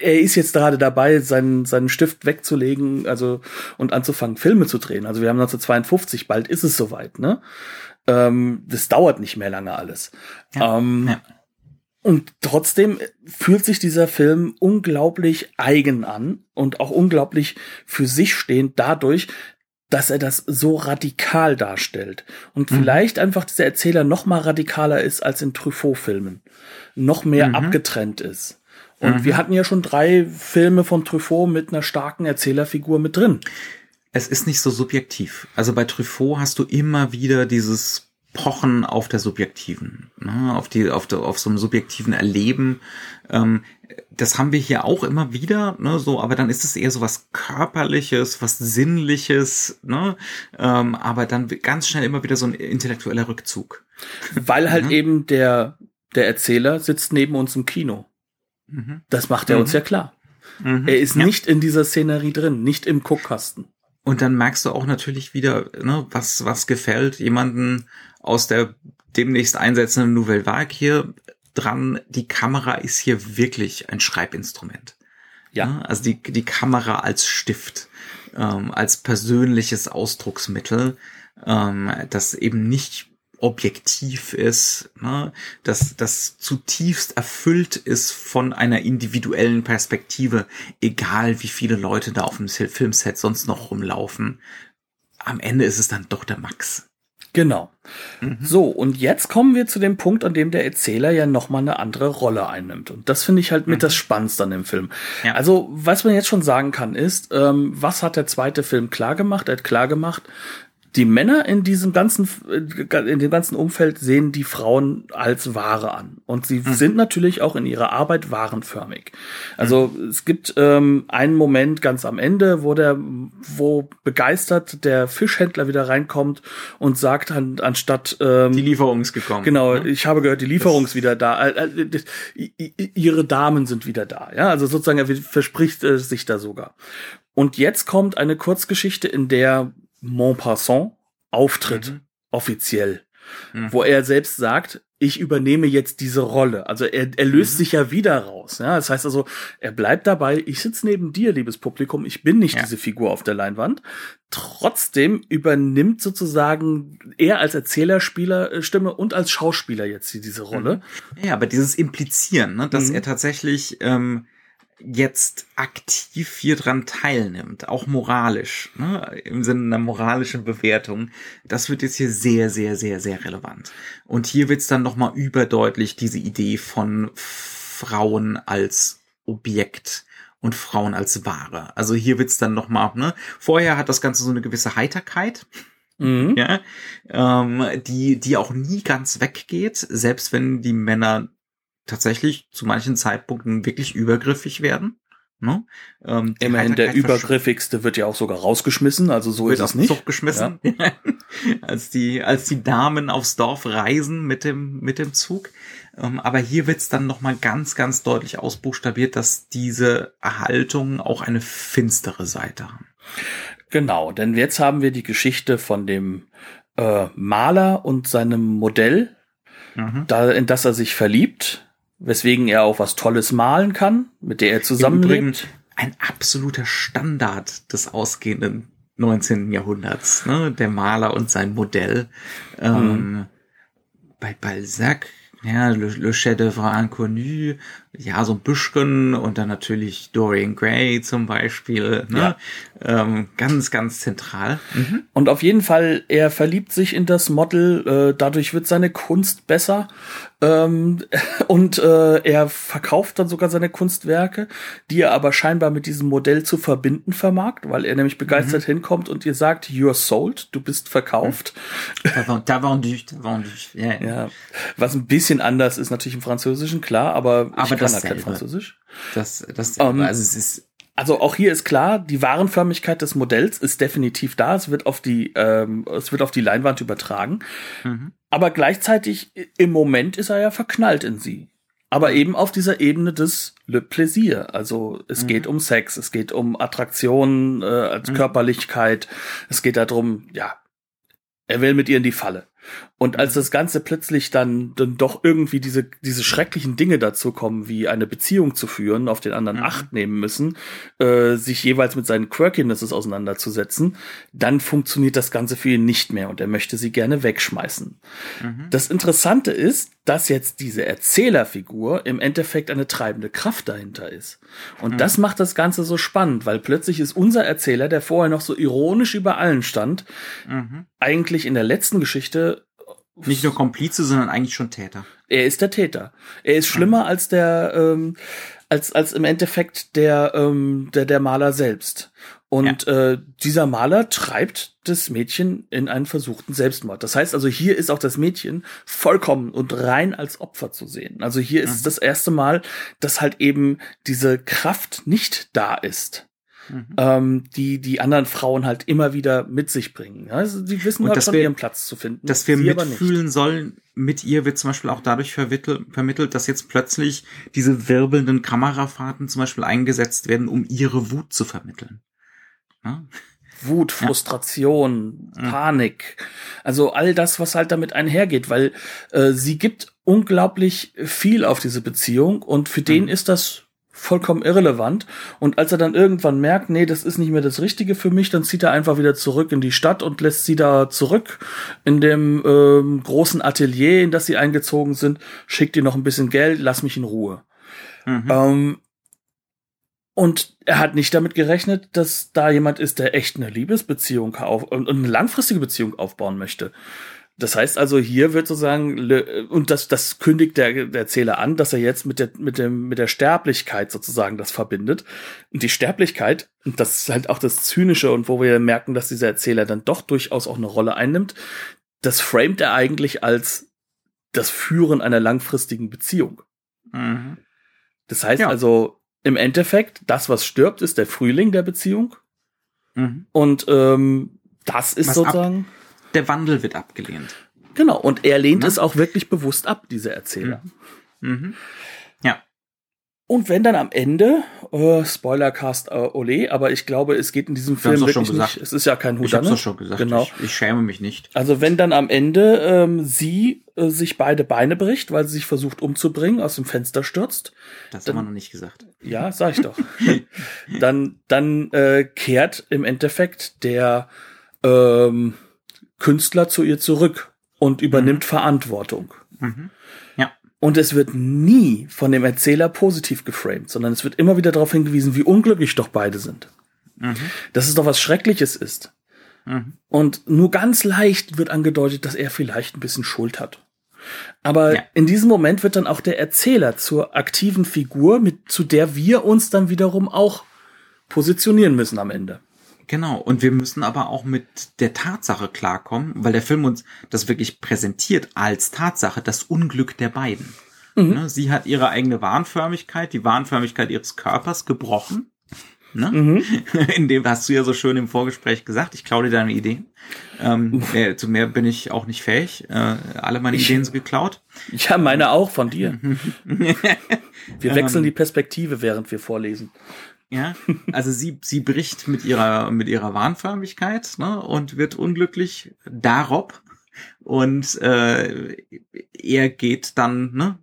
er ist jetzt gerade dabei, seinen, seinen Stift wegzulegen, also und anzufangen, Filme zu drehen. Also wir haben 1952, bald ist es soweit, ne? Ähm, das dauert nicht mehr lange alles.
Ja,
ähm,
ja.
Und trotzdem fühlt sich dieser Film unglaublich eigen an und auch unglaublich für sich stehend dadurch, dass er das so radikal darstellt. Und
Mhm.
vielleicht einfach dieser Erzähler noch mal radikaler ist als in Truffaut-Filmen. Noch mehr
Mhm.
abgetrennt ist. Und wir hatten ja schon drei Filme von Truffaut mit einer starken Erzählerfigur mit drin.
Es ist nicht so subjektiv. Also bei Truffaut hast du immer wieder dieses Pochen auf der subjektiven, ne? auf die, auf, der, auf so einem subjektiven Erleben. Ähm, das haben wir hier auch immer wieder, ne? so, aber dann ist es eher so was körperliches, was sinnliches, ne? ähm, aber dann ganz schnell immer wieder so ein intellektueller Rückzug.
Weil halt
Mhm.
eben der, der Erzähler sitzt neben uns im Kino.
Mhm.
Das macht er
Mhm.
uns ja klar.
Mhm.
Er ist
Ja.
nicht in dieser Szenerie drin, nicht im Guckkasten.
Und dann merkst du auch natürlich wieder, ne, was, was gefällt jemanden aus der demnächst einsetzenden Nouvelle Vague hier dran. Die Kamera ist hier wirklich ein Schreibinstrument.
Ja.
Ne? Also die, die Kamera als Stift, ähm, als persönliches Ausdrucksmittel, ähm, das eben nicht objektiv ist, ne? dass das zutiefst erfüllt ist von einer individuellen Perspektive, egal wie viele Leute da auf dem Filmset sonst noch rumlaufen. Am Ende ist es dann doch der Max.
Genau. So, und jetzt kommen wir zu dem Punkt, an dem der Erzähler ja nochmal eine andere Rolle einnimmt. Und das finde ich halt mit das Spannendste an dem Film.
Ja.
Also, was man jetzt schon sagen kann, ist, ähm, was hat der zweite Film klar gemacht? Er hat klar gemacht, die Männer in diesem ganzen, in dem ganzen Umfeld sehen die Frauen als Ware an. Und sie sind natürlich auch in ihrer Arbeit warenförmig. Also es gibt ähm, einen Moment ganz am Ende, wo der, wo begeistert der Fischhändler wieder reinkommt und sagt, an, anstatt ähm,
Die Lieferung ist gekommen.
Genau,
ne?
ich habe gehört, die Lieferung ist wieder da. Äh, äh, Ihre Damen sind wieder da. Ja, also sozusagen, er verspricht äh, sich da sogar. Und jetzt kommt eine Kurzgeschichte, in der Montpassant auftritt,
Mhm.
offiziell. mhm. wo er selbst sagt, ich übernehme jetzt diese Rolle. Also er, er löst mhm. sich ja wieder raus. Ja? Das heißt also, er bleibt dabei, ich sitze neben dir, liebes Publikum, ich bin nicht ja. diese Figur auf der Leinwand. Trotzdem übernimmt sozusagen er als Erzählerspielerstimme äh, und als Schauspieler jetzt diese Rolle.
Mhm. Ja, aber dieses Implizieren, ne, dass mhm. er tatsächlich ähm, jetzt aktiv hier dran teilnimmt, auch moralisch, ne, im Sinne einer moralischen Bewertung, das wird jetzt hier sehr, sehr, sehr, sehr relevant. Und hier wird's dann nochmal überdeutlich, diese Idee von Frauen als Objekt und Frauen als Ware. Also hier wird's dann nochmal, ne, vorher hat das Ganze so eine gewisse Heiterkeit, Mhm. Ja, ähm, die, die auch nie ganz weggeht, selbst wenn die Männer tatsächlich zu manchen Zeitpunkten wirklich übergriffig werden.
Ne? Ähm, Immerhin der übergriffigste wird ja auch sogar rausgeschmissen, also so wird ist es nicht. Zug
geschmissen, ja. als die als die Damen aufs Dorf reisen mit dem mit dem Zug. Ähm, aber hier wird's dann noch mal ganz ganz deutlich ausbuchstabiert, dass diese Erhaltungen auch eine finstere Seite haben.
Genau, denn jetzt haben wir die Geschichte von dem äh, Maler und seinem Modell, mhm. da, in das er sich verliebt weswegen er auch was Tolles malen kann, mit der er zusammenlebt.
Ein absoluter Standard des ausgehenden 19. Jahrhunderts, ne? Der Maler und sein Modell. Ähm, mhm. Bei Balzac ja, Le, Le Chef-d'œuvre Inconnu, ja, so ein bisschen und dann natürlich Dorian Gray zum Beispiel, ne? Ja. Ähm, ganz, ganz zentral.
Mhm. Und auf jeden Fall, er verliebt sich in das Model, äh, dadurch wird seine Kunst besser ähm, und äh, er verkauft dann sogar seine Kunstwerke, die er aber scheinbar mit diesem Modell zu verbinden vermag, weil er nämlich begeistert mhm. hinkommt und ihr sagt, you're sold, du bist verkauft.
Da vendu, da vendu.
Ja, ja. Was ein bisschen anders ist natürlich im Französischen, klar, aber,
aber kann halt kein Französisch. Das, das,
um, ähm, also es ist also auch hier ist klar, die Warenförmigkeit des Modells ist definitiv da. Es wird auf die, ähm, es wird auf die Leinwand übertragen. Mhm. Aber gleichzeitig im Moment ist er ja verknallt in sie. Aber eben auf dieser Ebene des Le Plaisir. Also es mhm. geht um Sex, es geht um Attraktion äh, als mhm. Körperlichkeit. Es geht darum, ja, er will mit ihr in die Falle. Und als das Ganze plötzlich dann, dann doch irgendwie diese, diese schrecklichen Dinge dazu kommen, wie eine Beziehung zu führen, auf den anderen mhm. Acht nehmen müssen, äh, sich jeweils mit seinen Quirkinesses auseinanderzusetzen, dann funktioniert das Ganze für ihn nicht mehr und er möchte sie gerne wegschmeißen. Mhm. Das Interessante ist, dass jetzt diese Erzählerfigur im Endeffekt eine treibende Kraft dahinter ist. Und mhm. das macht das Ganze so spannend, weil plötzlich ist unser Erzähler, der vorher noch so ironisch über allen stand, mhm. eigentlich in der letzten Geschichte
nicht nur Komplize, sondern eigentlich schon Täter.
Er ist der Täter. Er ist schlimmer mhm. als der, ähm, als, als im Endeffekt der, ähm, der, der Maler selbst. Und ja. äh, dieser Maler treibt das Mädchen in einen versuchten Selbstmord. Das heißt also, hier ist auch das Mädchen vollkommen und rein als Opfer zu sehen. Also hier mhm. ist das erste Mal, dass halt eben diese Kraft nicht da ist mhm. ähm, die die anderen Frauen halt immer wieder mit sich bringen. Also die wissen halt schon wir, ihren Platz zu finden.
Dass wir mitfühlen sollen mit ihr wird zum Beispiel auch dadurch vermittelt, dass jetzt plötzlich diese wirbelnden Kamerafahrten zum Beispiel eingesetzt werden, um ihre Wut zu vermitteln.
Ja? Wut, Frustration, ja. Panik. Also all das, was halt damit einhergeht, weil äh, sie gibt unglaublich viel auf diese Beziehung und für mhm. den ist das vollkommen irrelevant. Und als er dann irgendwann merkt, nee, das ist nicht mehr das Richtige für mich, dann zieht er einfach wieder zurück in die Stadt und lässt sie da zurück in dem ähm, großen Atelier, in das sie eingezogen sind, schickt ihr noch ein bisschen Geld, lass mich in Ruhe. Mhm. Ähm, und er hat nicht damit gerechnet, dass da jemand ist, der echt eine Liebesbeziehung auf und eine langfristige Beziehung aufbauen möchte. Das heißt also, hier wird sozusagen, und das, das kündigt der, der Erzähler an, dass er jetzt mit der, mit dem, mit der Sterblichkeit sozusagen das verbindet. Und die Sterblichkeit, und das ist halt auch das Zynische und wo wir merken, dass dieser Erzähler dann doch durchaus auch eine Rolle einnimmt, das framet er eigentlich als das Führen einer langfristigen Beziehung. Mhm. Das heißt ja. also, im Endeffekt, das, was stirbt, ist der Frühling der Beziehung. Mhm. Und ähm, das ist was sozusagen. Ab
der Wandel wird abgelehnt.
Genau, und er lehnt Na? es auch wirklich bewusst ab, diese Erzähler.
Mhm. mhm. Ja.
Und wenn dann am Ende, äh, Spoilercast äh, Ole, aber ich glaube, es geht in diesem Film wirklich
schon gesagt.
nicht, es ist ja kein
Ich hab's doch schon gesagt.
Genau.
Ich, ich schäme mich nicht.
Also wenn dann am Ende ähm, sie äh, sich beide Beine bricht, weil sie sich versucht umzubringen, aus dem Fenster stürzt,
Das
Dann-
haben wir noch nicht gesagt.
ja, sag ich doch, dann, dann äh, kehrt im Endeffekt der ähm, Künstler zu ihr zurück und übernimmt Verantwortung.
Mhm. Ja.
Und es wird nie von dem Erzähler positiv geframed, sondern es wird immer wieder darauf hingewiesen, wie unglücklich doch beide sind.
Mhm.
Dass es doch was Schreckliches ist.
Mhm.
Und nur ganz leicht wird angedeutet, dass er vielleicht ein bisschen Schuld hat. Aber
Ja.
in diesem Moment wird dann auch der Erzähler zur aktiven Figur, mit, zu der wir uns dann wiederum auch positionieren müssen am Ende.
Genau, und wir müssen aber auch mit der Tatsache klarkommen, weil der Film uns das wirklich präsentiert als Tatsache, das Unglück der beiden. Ne, sie hat ihre eigene Wahnförmigkeit, die Wahnförmigkeit ihres Körpers gebrochen. Ne? In dem hast du ja so schön im Vorgespräch gesagt, ich klaue dir deine Ideen. Ähm, mehr, zu mehr bin ich auch nicht fähig. Äh, alle meine
Ich-
Ideen sind geklaut.
Ja, meine auch von dir. Wir wechseln die Perspektive, während wir vorlesen.
Ja, also sie, sie bricht mit ihrer, mit ihrer Wahnförmigkeit ne, und wird unglücklich darob. Und äh, er geht dann ne,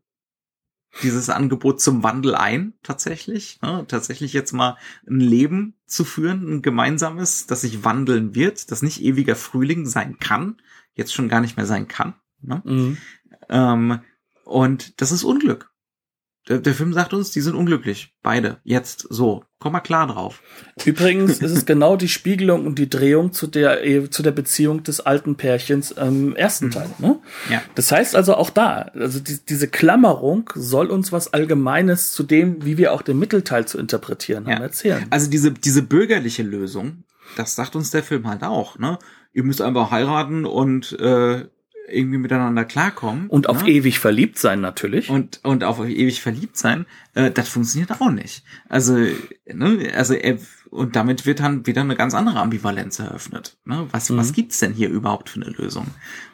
dieses Angebot zum Wandel ein, tatsächlich. Ne, tatsächlich jetzt mal ein Leben zu führen, ein gemeinsames, das sich wandeln wird, das nicht ewiger Frühling sein kann, jetzt schon gar nicht mehr sein kann. Ne?
Mhm.
Ähm, und das ist Unglück. Der, der Film sagt uns, die sind unglücklich. Beide. Jetzt so. Komm mal klar drauf.
Übrigens ist es genau die Spiegelung und die Drehung zu der, eh, zu der Beziehung des alten Pärchens im ersten Teil. Ne?
Ja.
Das heißt also auch da, also die, diese Klammerung soll uns was Allgemeines zu dem, wie wir auch den Mittelteil zu interpretieren haben,
Ja.
erzählen.
Also diese, diese bürgerliche Lösung, das sagt uns der Film halt auch, ne? Ihr müsst einfach heiraten und äh, irgendwie miteinander klarkommen.
Und auf
ne?
ewig verliebt sein natürlich.
und und auf ewig verliebt sein, äh, das funktioniert auch nicht. Also ne, also er, und damit wird dann wieder eine ganz andere Ambivalenz eröffnet. Ne? Was
Mhm.
was gibt's denn hier überhaupt für eine Lösung?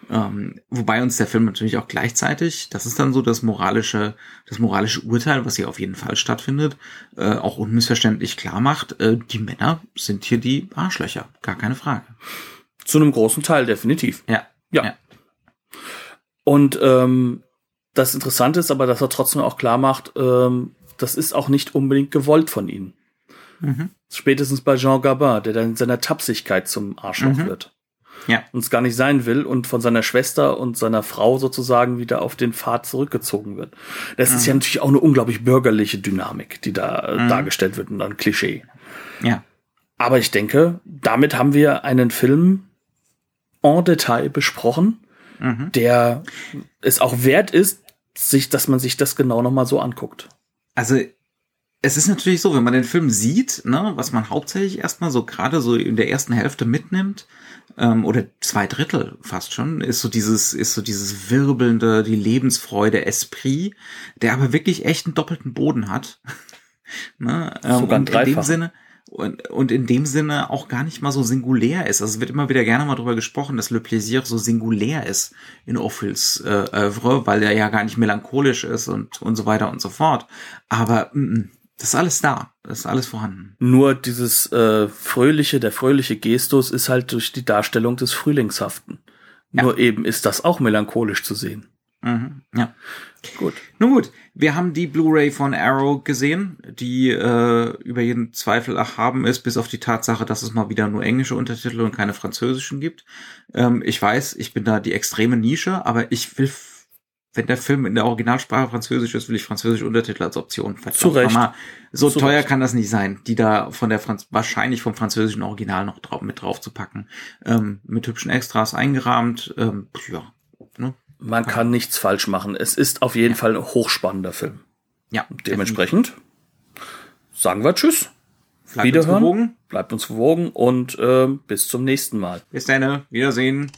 Ähm, wobei uns der Film natürlich auch gleichzeitig, das ist dann so das moralische das moralische Urteil, was hier auf jeden Fall stattfindet, äh, auch unmissverständlich klar macht, äh, die Männer sind hier die Arschlöcher, gar keine Frage.
Zu einem großen Teil definitiv.
Ja,
Ja.
Ja.
Und ähm, das Interessante ist aber, dass er trotzdem auch klar macht, ähm, das ist auch nicht unbedingt gewollt von ihnen.
Mhm.
Spätestens bei Jean Gabin, der dann in seiner Tapsigkeit zum Arschloch
Mhm.
wird.
Ja.
Und es gar nicht sein will und von seiner Schwester und seiner Frau sozusagen wieder auf den Pfad zurückgezogen wird. Das ist ja natürlich auch eine unglaublich bürgerliche Dynamik, die da äh,
Mhm.
dargestellt wird und ein Klischee.
ja,
Aber ich denke, damit haben wir einen Film en Detail besprochen,
mhm.
der es auch wert ist, sich, dass man sich das genau nochmal so anguckt.
Also es ist natürlich so, wenn man den Film sieht, ne, was man hauptsächlich erstmal so gerade so in der ersten Hälfte mitnimmt, ähm, oder zwei Drittel fast schon, ist so dieses, ist so dieses wirbelnde, die Lebensfreude, Esprit, der aber wirklich echt einen doppelten Boden hat. ne, ähm,
Sogar
und in dem. Sinne, und, und in dem Sinne auch gar nicht mal so singulär ist. Also es wird immer wieder gerne mal drüber gesprochen, dass Le Plaisir so singulär ist in Ophüls äh, Oeuvre, weil er ja gar nicht melancholisch ist und, und so weiter und so fort. Aber mm, mm, das ist alles da, das ist alles vorhanden.
Nur dieses äh, fröhliche, der fröhliche Gestus ist halt durch die Darstellung des Frühlingshaften.
Ja.
Nur eben ist das auch melancholisch zu sehen.
Mhm, ja.
Gut.
Nun gut, wir haben die Blu-ray von Arrow gesehen, die äh, über jeden Zweifel erhaben ist, bis auf die Tatsache, dass es mal wieder nur englische Untertitel und keine französischen gibt. Ähm, ich weiß, ich bin da die extreme Nische, aber ich will, wenn der Film in der Originalsprache französisch ist, will ich französische Untertitel als Option. Verdammt
Zu Recht.
nochmal. So
Zu
teuer
Recht.
kann das nicht sein, die da von der Franz wahrscheinlich vom französischen Original noch drauf, mit drauf zu packen. Ähm, mit hübschen Extras eingerahmt. Ähm, ja?
Man kann nichts falsch machen. Es ist auf jeden Fall ein hochspannender Film.
Ja,
Dementsprechend sagen wir Tschüss.
Bleibt uns
Wiederhören.
gewogen.
Bleibt uns gewogen und ähm, bis zum nächsten Mal.
Bis dann, Wiedersehen.